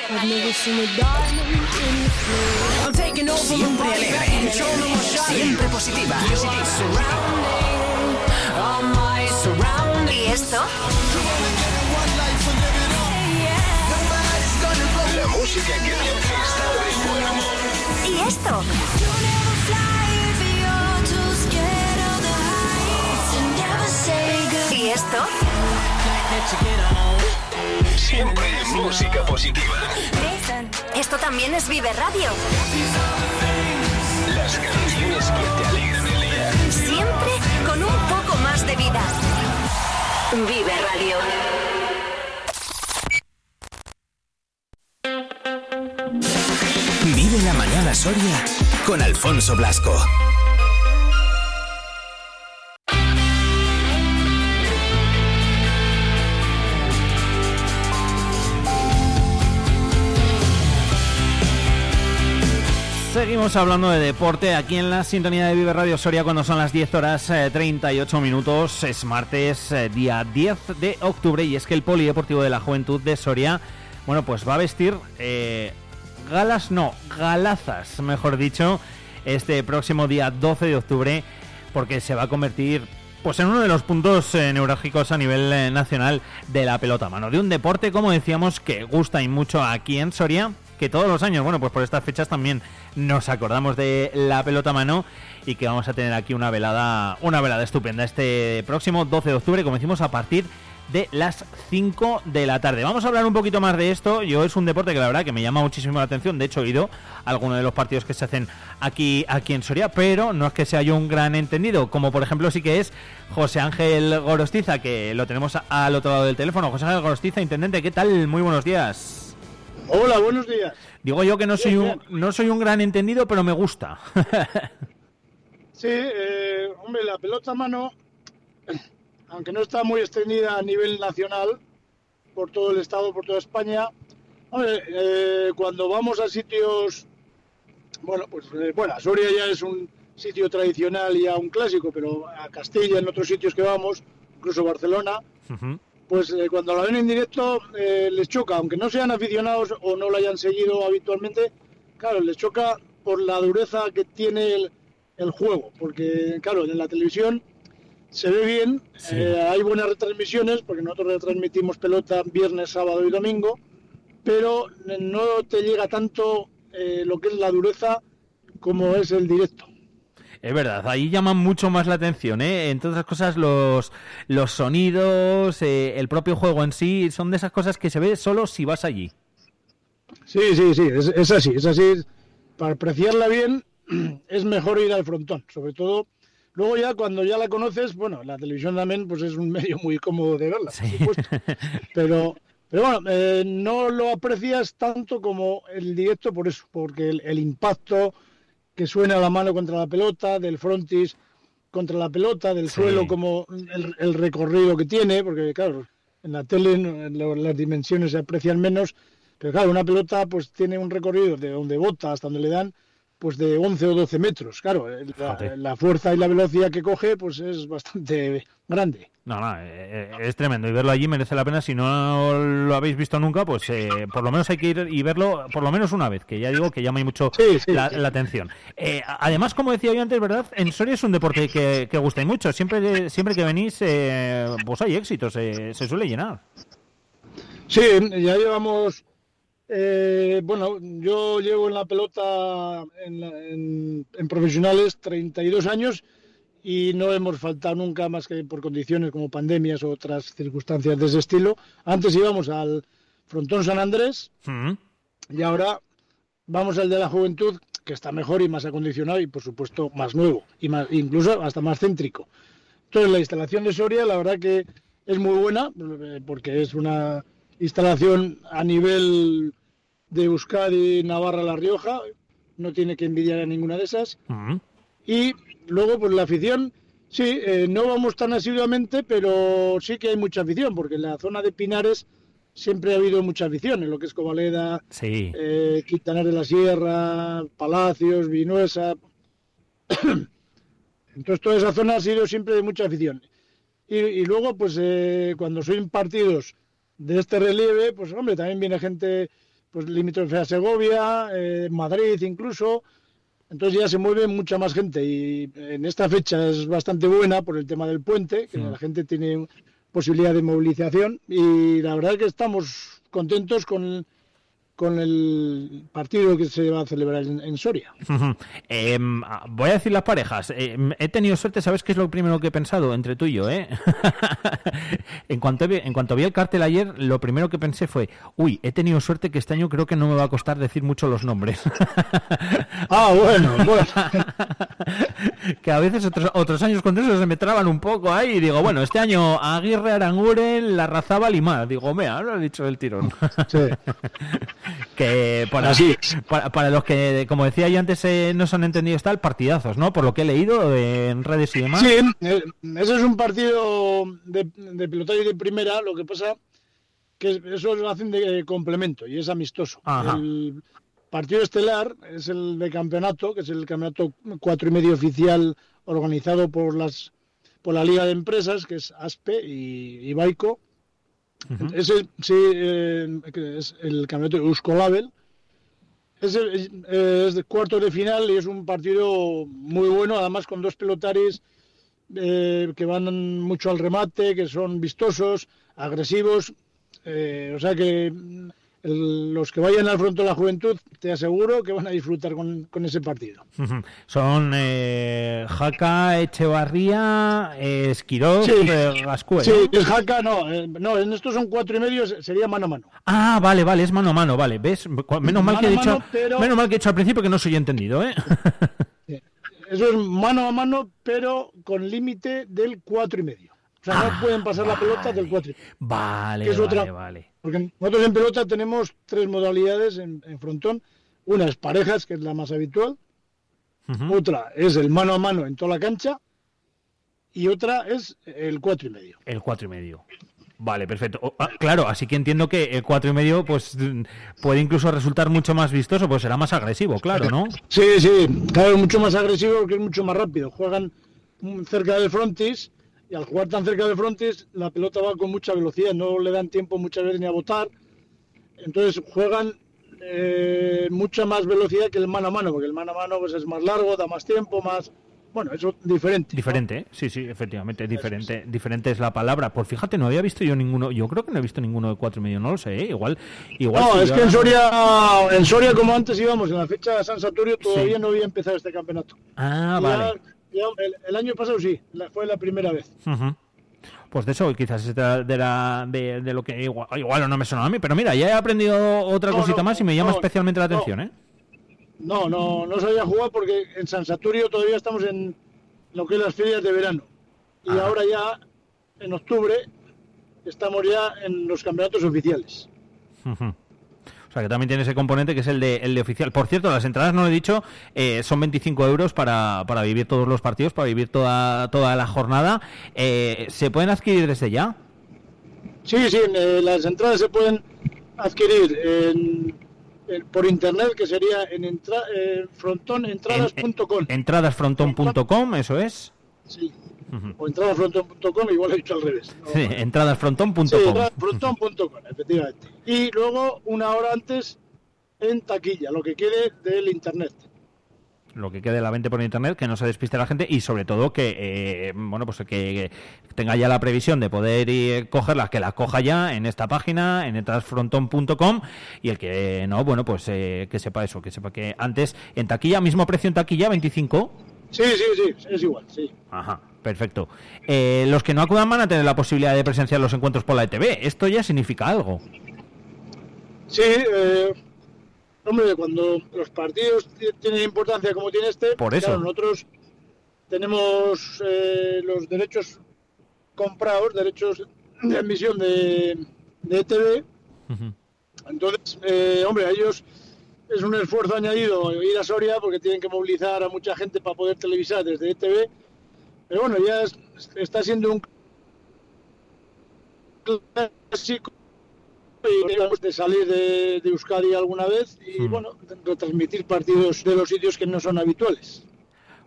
Siempre alegre, siempre positiva. ¿Y esto? La música que está de buen humor. ¿Y esto? ¿Y esto? Siempre música positiva. Esto también es Vive Radio. Las canciones que te alegran el día. Siempre con un poco más de vida. Vive Radio. Vive la mañana Soria con Alfonso Blasco. Seguimos hablando de deporte aquí en la sintonía de Vive Radio Soria cuando son las 10 horas eh, 38 minutos. Es martes, eh, día 10 de octubre y es que el Polideportivo de la Juventud de Soria, bueno, pues va a vestir eh, galas, no, galazas, mejor dicho, este próximo día 12 de octubre porque se va a convertir pues en uno de los puntos eh, neurálgicos a nivel eh, nacional de la pelota mano. De un deporte, como decíamos, que gusta y mucho aquí en Soria, que todos los años, bueno, pues por estas fechas también nos acordamos de la pelota mano y que vamos a tener aquí una velada, una velada estupenda este próximo 12 de octubre, como decimos, a partir de las 5 de la tarde. Vamos a hablar un poquito más de esto. Yo es un deporte que la verdad que me llama muchísimo la atención. De hecho, he ido a algunos de los partidos que se hacen aquí, aquí en Soria, pero no es que sea yo un gran entendido, como por ejemplo sí que es José Ángel Gorostiza, que lo tenemos al otro lado del teléfono. José Ángel Gorostiza, intendente, ¿qué tal? Muy buenos días. Hola, buenos días. Digo yo que no soy un, no soy un gran entendido, pero me gusta. Sí, eh, hombre, la pelota a mano, aunque no está muy extendida a nivel nacional, por todo el Estado, por toda España, hombre, eh, cuando vamos a sitios, bueno, pues eh, bueno, Soria ya es un sitio tradicional y ya un clásico, pero a Castilla, en otros sitios que vamos, incluso Barcelona, pues eh, cuando la ven en directo eh, les choca, aunque no sean aficionados o no lo hayan seguido habitualmente, claro, les choca por la dureza que tiene el, el juego, porque claro, en la televisión se ve bien, eh, hay buenas retransmisiones, porque nosotros retransmitimos pelota viernes, sábado y domingo, pero no te llega tanto lo que es la dureza como es el directo. Es verdad, ahí llaman mucho más la atención, ¿eh? Entre otras cosas, los, los sonidos, eh, el propio juego en sí, son de esas cosas que se ve solo si vas allí. Sí, sí, sí, es, es así, es así. Para apreciarla bien es mejor ir al frontón, sobre todo. Luego ya cuando ya la conoces, bueno, la televisión también pues es un medio muy cómodo de verla, por supuesto. Pero, pero bueno, eh, no lo aprecias tanto como el directo por eso, porque el, el impacto que suena la mano contra la pelota, del frontis contra la pelota, del Sí. suelo, como el, el recorrido que tiene, porque claro, en la tele lo- las dimensiones se aprecian menos, pero claro, una pelota pues tiene un recorrido de donde bota hasta donde le dan, pues de 11 o 12 metros. Claro, el- la, fuerza y la velocidad que coge pues es bastante grande. No, no, eh, eh, es tremendo y verlo allí merece la pena. Si no lo habéis visto nunca, pues eh, por lo menos hay que ir y verlo por lo menos una vez, que ya digo que llama mucho la, la atención. Eh, además, como decía yo antes, ¿verdad? En Soria es un deporte que, que gusta y mucho. Siempre, siempre que venís, eh, pues hay éxitos, eh, se suele llenar. Sí, ya llevamos, eh, bueno, yo llevo en la pelota en, en- en profesionales 32 años y no hemos faltado nunca más que por condiciones como pandemias o otras circunstancias de ese estilo. Antes íbamos al Frontón San Andrés y ahora vamos al de la juventud que está mejor y más acondicionado y por supuesto más nuevo y más, incluso hasta más céntrico. Entonces la instalación de Soria la verdad que es muy buena eh, porque es una instalación a nivel de Euskadi, Navarra, La Rioja, no tiene que envidiar a ninguna de esas. Y luego, pues la afición, sí, eh, no vamos tan asiduamente, pero sí que hay mucha afición, porque en la zona de Pinares siempre ha habido mucha afición, en lo que es Covaleda, Sí. eh, Quintanar de la Sierra, Palacios, Vinuesa. Entonces toda esa zona ha sido siempre de mucha afición. Y, y luego, pues eh, cuando son partidos de este relieve, pues hombre, también viene gente pues limítrofe a Segovia, eh, Madrid incluso. Entonces ya se mueve mucha más gente y en esta fecha es bastante buena por el tema del puente, que la gente tiene posibilidad de movilización y la verdad es que estamos contentos con, con el partido que se va a celebrar en, en Soria. Em, voy a decir las parejas. Em, he tenido suerte, ¿sabes qué es lo primero que he pensado entre tú y yo? ¿eh? en, cuanto vi, en cuanto vi el cartel ayer, lo primero que pensé fue, uy, he tenido suerte que este año creo que no me va a costar decir mucho los nombres. ah, bueno, bueno. que a veces otros, otros años con eso se me traban un poco ahí y digo, bueno, este año Aguirre, Aranguren, Larrazábal y más. Digo, mira, lo he dicho el tirón. Que para, Así para, para los que, como decía yo antes, eh, no son entendidos tal, partidazos, ¿no? Por lo que he leído de- en redes y demás. Sí, eh, ese es un partido de, de pilotaje de primera, lo que pasa que es- eso lo hacen de complemento y es amistoso. Ajá. El partido estelar es el de campeonato, que es el campeonato cuatro y medio oficial organizado por las por la Liga de Empresas, que es ASPE y, y Baico. Ese sí eh, es el campeonato Euskolabel. Es, el- eh, es de cuartos de final y es un partido muy bueno, además con dos pelotaris eh, que van mucho al remate, que son vistosos, agresivos. o sea que el- los que vayan al Fronto de la Juventud, te aseguro que van a disfrutar con, con ese partido. Son eh, Jaca, Echevarría, eh, Esquiroz, Sí. eh, Gascue, Sí, ¿no? es jaca, no, eh, no, en estos son cuatro y medio, se- sería mano a mano. Ah, vale, vale, es mano a mano, vale. ¿Ves? Menos mal que he dicho, mano, pero- menos mal que he dicho al principio que no soy entendido, ¿eh? Eso es mano a mano, pero con límite del cuatro y medio. O sea, Ah, no pueden pasar la pelota del medio. Vale, Que es vale, otra- vale. Porque nosotros en pelota tenemos tres modalidades en, en frontón. Una es parejas, que es la más habitual. Otra es el mano a mano en toda la cancha. Y otra es el cuatro y medio. El cuatro y medio. Vale, perfecto. O- ah, claro, así que entiendo que el cuatro y medio pues puede incluso resultar mucho más vistoso, pues será más agresivo, claro, ¿no? Sí, sí, claro, mucho más agresivo porque es mucho más rápido. Juegan cerca del frontis y al jugar tan cerca del frontis la pelota va con mucha velocidad, no le dan tiempo muchas veces ni a botar. Entonces juegan eh, mucha más velocidad que el mano a mano, porque el mano a mano pues, es más largo, da más tiempo, más... Bueno, eso diferente. Diferente, ¿eh? sí, sí, efectivamente, diferente, diferente es la palabra. Pues fíjate, no había visto yo ninguno, yo creo que no he visto ninguno de cuatro y medio, no lo sé, ¿eh? igual, igual. No, si es yo que en Soria, en Soria como antes íbamos en la fecha de San Saturio todavía Sí. no había empezado este campeonato. Ah, Y vale. ya el, el año pasado sí, la- fue la primera vez. Ujú. Pues de eso, quizás es de, la- de, de- lo que igual, igual no me suena a mí, pero mira, ya he aprendido otra No, cosita no, más y me llama no, especialmente la atención, ¿eh? No, no, no sabía jugar porque en San Saturio todavía estamos en lo que es las ferias de verano. Y ahora ya, en octubre, estamos ya en los campeonatos oficiales. Ujú. O sea que también tiene ese componente que es el de, el de oficial. Por cierto, las entradas, no lo he dicho, eh, son 25 euros para, para vivir todos los partidos, para vivir toda, toda la jornada. Eh, ¿Se pueden adquirir desde ya? Sí, sí, eh, las entradas se pueden adquirir en- en- por internet, que sería en entra, eh, frontonentradas.com. Entradasfrontón.com, eso es. Sí, Ujú. o entradasfrontón.com, igual he dicho al revés. ¿no? Sí, entradasfrontón.com. Sí, frontón.com, efectivamente. Y luego, una hora antes, en taquilla, lo que quede del internet. lo que quede la venta por internet, que no se despiste la gente y sobre todo que eh, bueno pues que, que tenga ya la previsión de poder ir, cogerla, que la coja ya en esta página, en entrasfrontón.com y el que no, bueno pues eh, que sepa eso, que sepa que antes en taquilla, mismo precio en taquilla, 25. Sí, sí, sí, es igual, sí. Ajá, perfecto. Eh, los que no acudan van a tener la posibilidad de presenciar los encuentros por la ETV. Esto ya significa algo. Sí, eh, hombre, cuando los partidos ti- tienen importancia como tiene este, Por claro, eso. nosotros tenemos eh, los derechos comprados, derechos de emisión de, de ETV, entonces, eh, hombre, a ellos es un esfuerzo añadido ir a Soria porque tienen que movilizar a mucha gente para poder televisar desde ETV, pero bueno, ya es- está siendo un clásico y de salir de, de Euskadi alguna vez y bueno, retransmitir partidos de los sitios que no son habituales.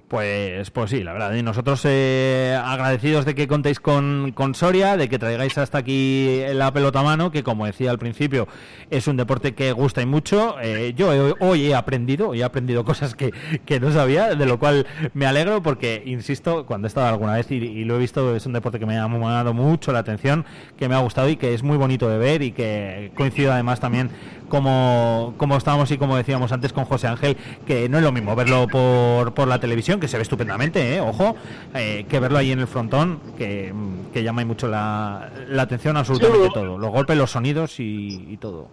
Pues, pues sí, la verdad. Y nosotros eh, agradecidos de que contéis con, con Soria, de que traigáis hasta aquí la pelota a mano, que como decía al principio, es un deporte que gusta y mucho. Eh, yo he- hoy he aprendido, hoy he aprendido cosas que, que no sabía, de lo cual me alegro porque, insisto, cuando he estado alguna vez y, lo he visto, es un deporte que me ha llamado mucho la atención, que me ha gustado y que es muy bonito de ver y que coincido además también como, como estábamos y como decíamos antes con José Ángel, que no es lo mismo verlo por, por la televisión, que se ve estupendamente, ¿eh? ojo, eh, que verlo ahí en el frontón, que, que llama mucho la, la atención absolutamente Sí, todo, los golpes, los sonidos y, y todo.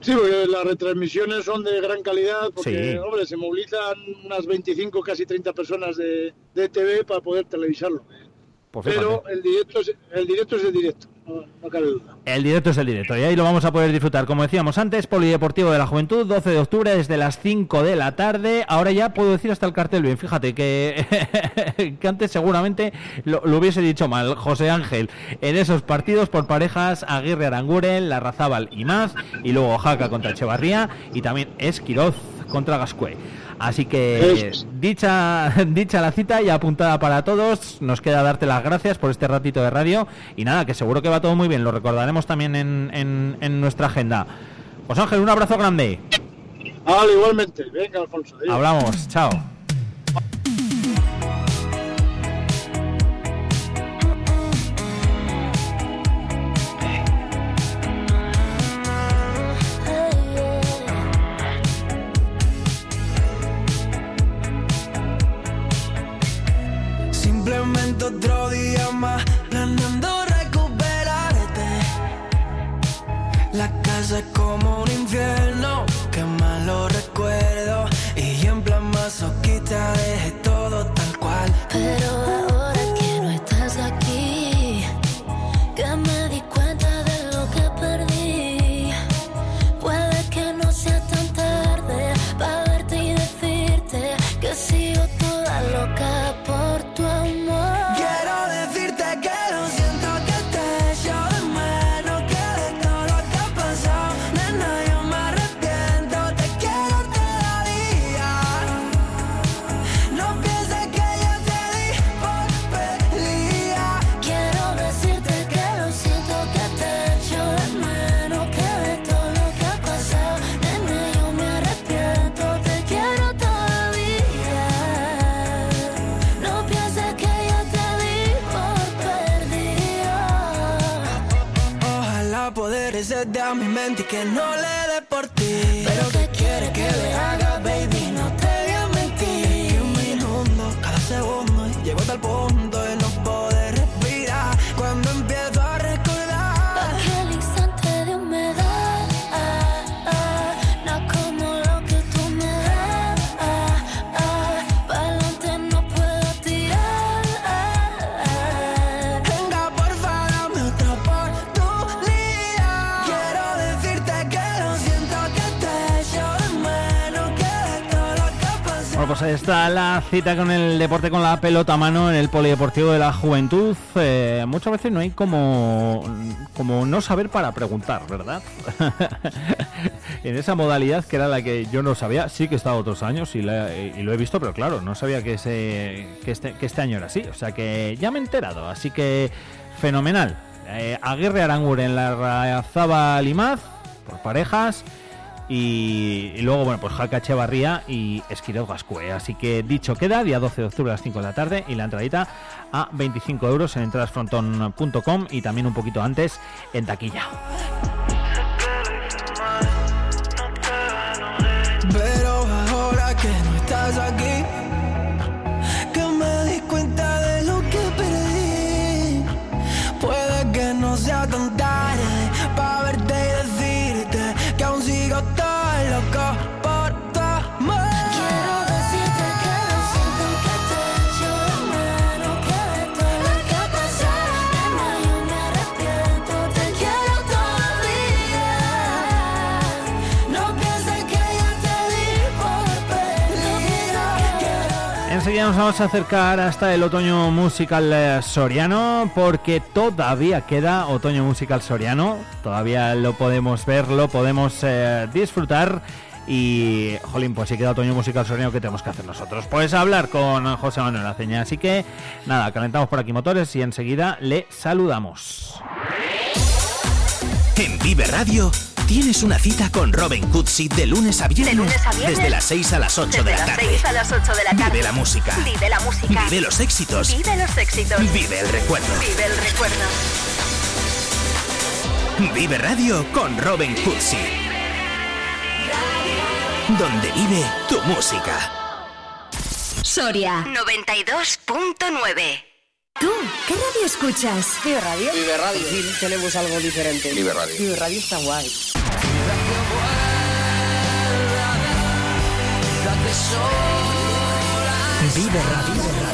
Sí, porque las retransmisiones son de gran calidad, porque, Sí. hombre, se movilizan unas 25, casi 30 personas de, de TV para poder televisarlo. Pues Pero el directo, es, el directo es el directo, El directo es el directo y ahí lo vamos a poder disfrutar. Como decíamos antes, Polideportivo de la Juventud, 12 de octubre desde las 5 de la tarde. Ahora ya puedo decir hasta el cartel bien. Fíjate que, que antes seguramente lo, hubiese dicho mal. José Ángel, en esos partidos por parejas, Aguirre Aranguren, Larrazábal y más. Y luego Jaca contra Echevarría y también Esquiroz contra Gascue. Así que dicha, dicha la cita y apuntada para todos, nos queda darte las gracias por este ratito de radio y nada, que seguro que va todo muy bien, lo recordaremos también en, en, en nuestra agenda. José Ángel, un abrazo grande. Vale, igualmente. Venga, Alfonso. adiós. Hablamos, chao. otro día más planeando recuperarte. La casa es como un infierno, que malo recuerdo. Y en plan masoquista dejé todo tal cual. Pero cita con el deporte con la pelota a mano en el Polideportivo de la Juventud. Eh, muchas veces no hay como, como no saber para preguntar, ¿verdad? en esa modalidad que era la que yo no sabía, sí que he estado otros años y, la- y lo he visto, pero claro, no sabía que, ese, que, este, que este año era así. O sea que ya me he enterado, así que fenomenal. Eh, Aguirre Arangur en la Razaba Limaz, por parejas. Y, luego, bueno, pues Jaca Echevarría y Esquiroz Gascue. Así que dicho queda, día 12 de octubre a las 5 de la tarde y la entradita a 25 euros en entradasfronton.com y también un poquito antes en taquilla. Nos vamos a acercar hasta el otoño musical eh, soriano porque todavía queda otoño musical soriano, todavía lo podemos ver, lo podemos eh, disfrutar y, jolín, pues si queda otoño musical soriano, ¿qué tenemos que hacer nosotros? Pues hablar con José Manuel Aceña, así que nada, calentamos por aquí motores y enseguida le saludamos. En Vive Radio tienes una cita con Robin Cutsi de lunes a viernes. De lunes a viernes. Desde las 6 a las 8 Desde de la las tarde. 6 a las 8 de la tarde. Vive la música. Vive la música. Vive los éxitos. Vive los éxitos. Vive el recuerdo. Vive el recuerdo. Vive Radio con Robin Cutsi. Donde vive tu música. Soria 92.9. ¿Tú qué radio escuchas? Vive Radio. Vive Radio. tenemos algo diferente. Vive Radio. Vive Radio está guay. Vive Radio.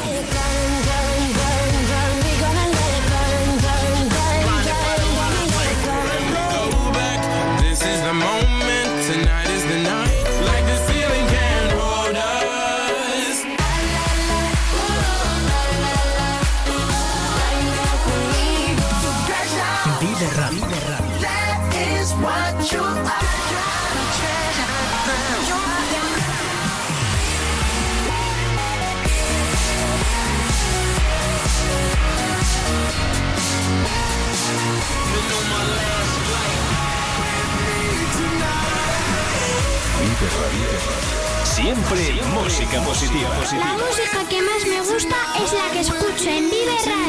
La música que más me gusta es la que escucho en Vive Radio.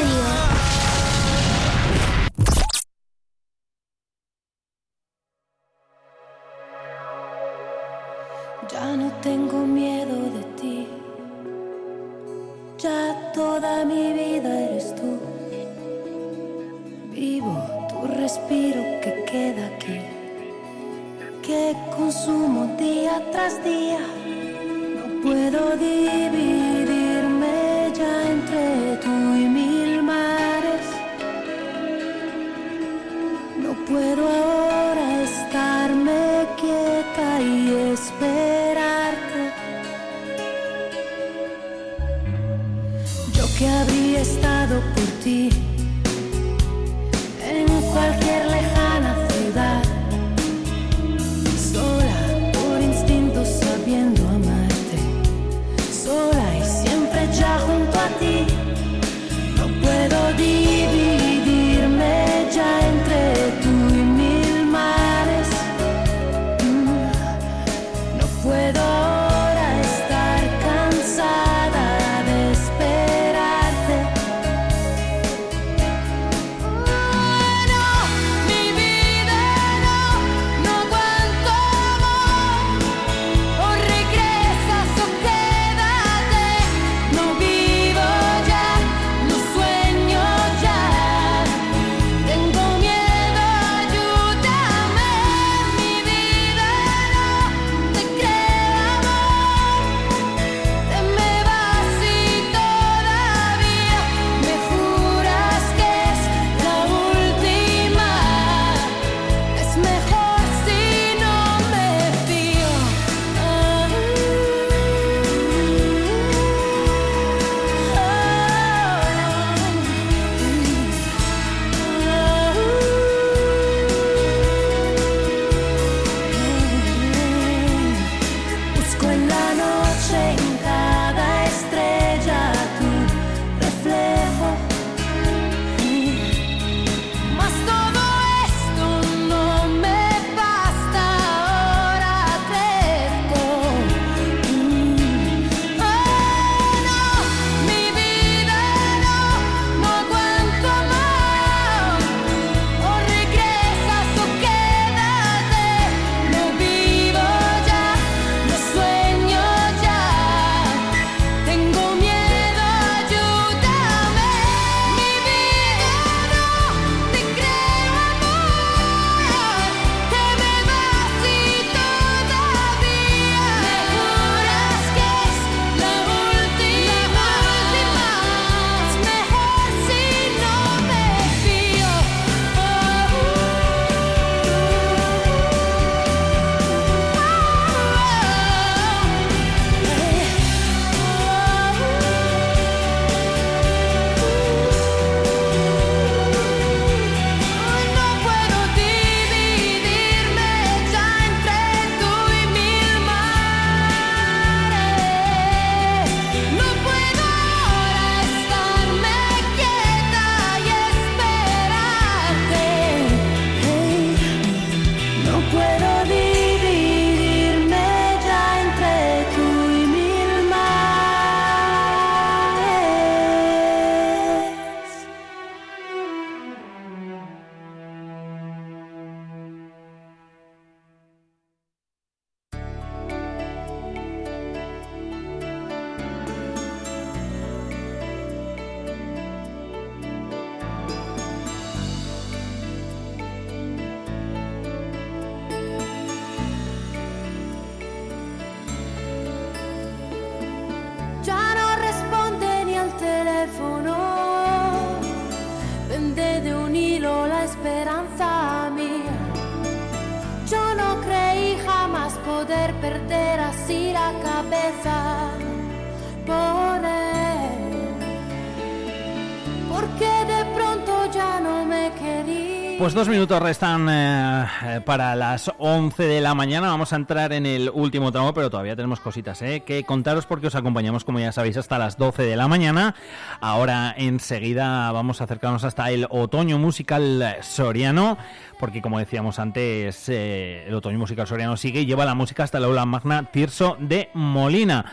dos minutos restan eh, eh, para las 11 de la mañana. Vamos a entrar en el último tramo, pero todavía tenemos cositas eh, que contaros porque os acompañamos, como ya sabéis, hasta las 12 de la mañana. Ahora enseguida vamos a acercarnos hasta el otoño musical soriano, porque como decíamos antes, el otoño musical soriano sigue y lleva la música hasta la aula magna Tirso de Molina.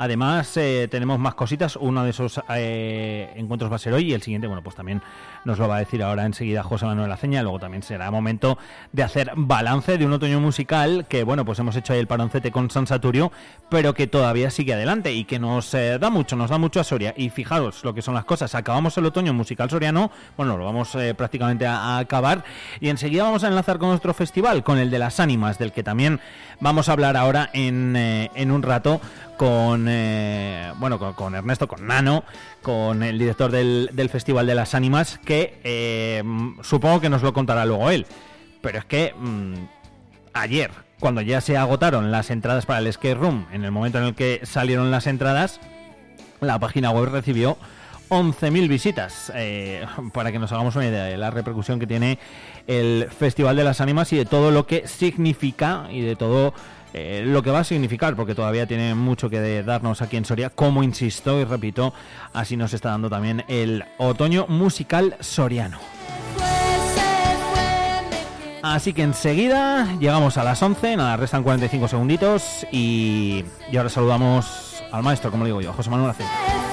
Además, eh, tenemos más cositas. Uno de esos eh, encuentros va a ser hoy y el siguiente, bueno, pues también nos lo va a decir ahora enseguida José Manuel Aceña. Luego también será momento de hacer balance de un otoño musical que, bueno, pues hemos hecho ahí el paroncete con San Saturio, pero que todavía sigue adelante y que nos eh, da mucho, nos da mucho a Soria. Y fijaros lo que son las cosas. Acabamos el otoño musical soriano, bueno, lo vamos prácticamente a, acabar y enseguida vamos a enlazar con nuestro festival, con el de las ánimas, del que también vamos a hablar ahora en un rato con eh, bueno con, Ernesto, con Nano, con el director del, del Festival de las Ánimas, que eh, supongo que nos lo contará luego él. Pero es que mm, ayer, cuando ya se agotaron las entradas para el Skate Room, en el momento en el que salieron las entradas, la página web recibió 11.000 visitas, eh, para que nos hagamos una idea de la repercusión que tiene el Festival de las Ánimas y de todo lo que significa y de todo eh, lo que va a significar, porque todavía tiene mucho que darnos aquí en Soria, como insisto y repito, así nos está dando también el otoño musical soriano. Así que enseguida llegamos a las 11, nada, restan 45 segunditos y, y ahora saludamos al maestro, como digo yo, José Manuel Aceña.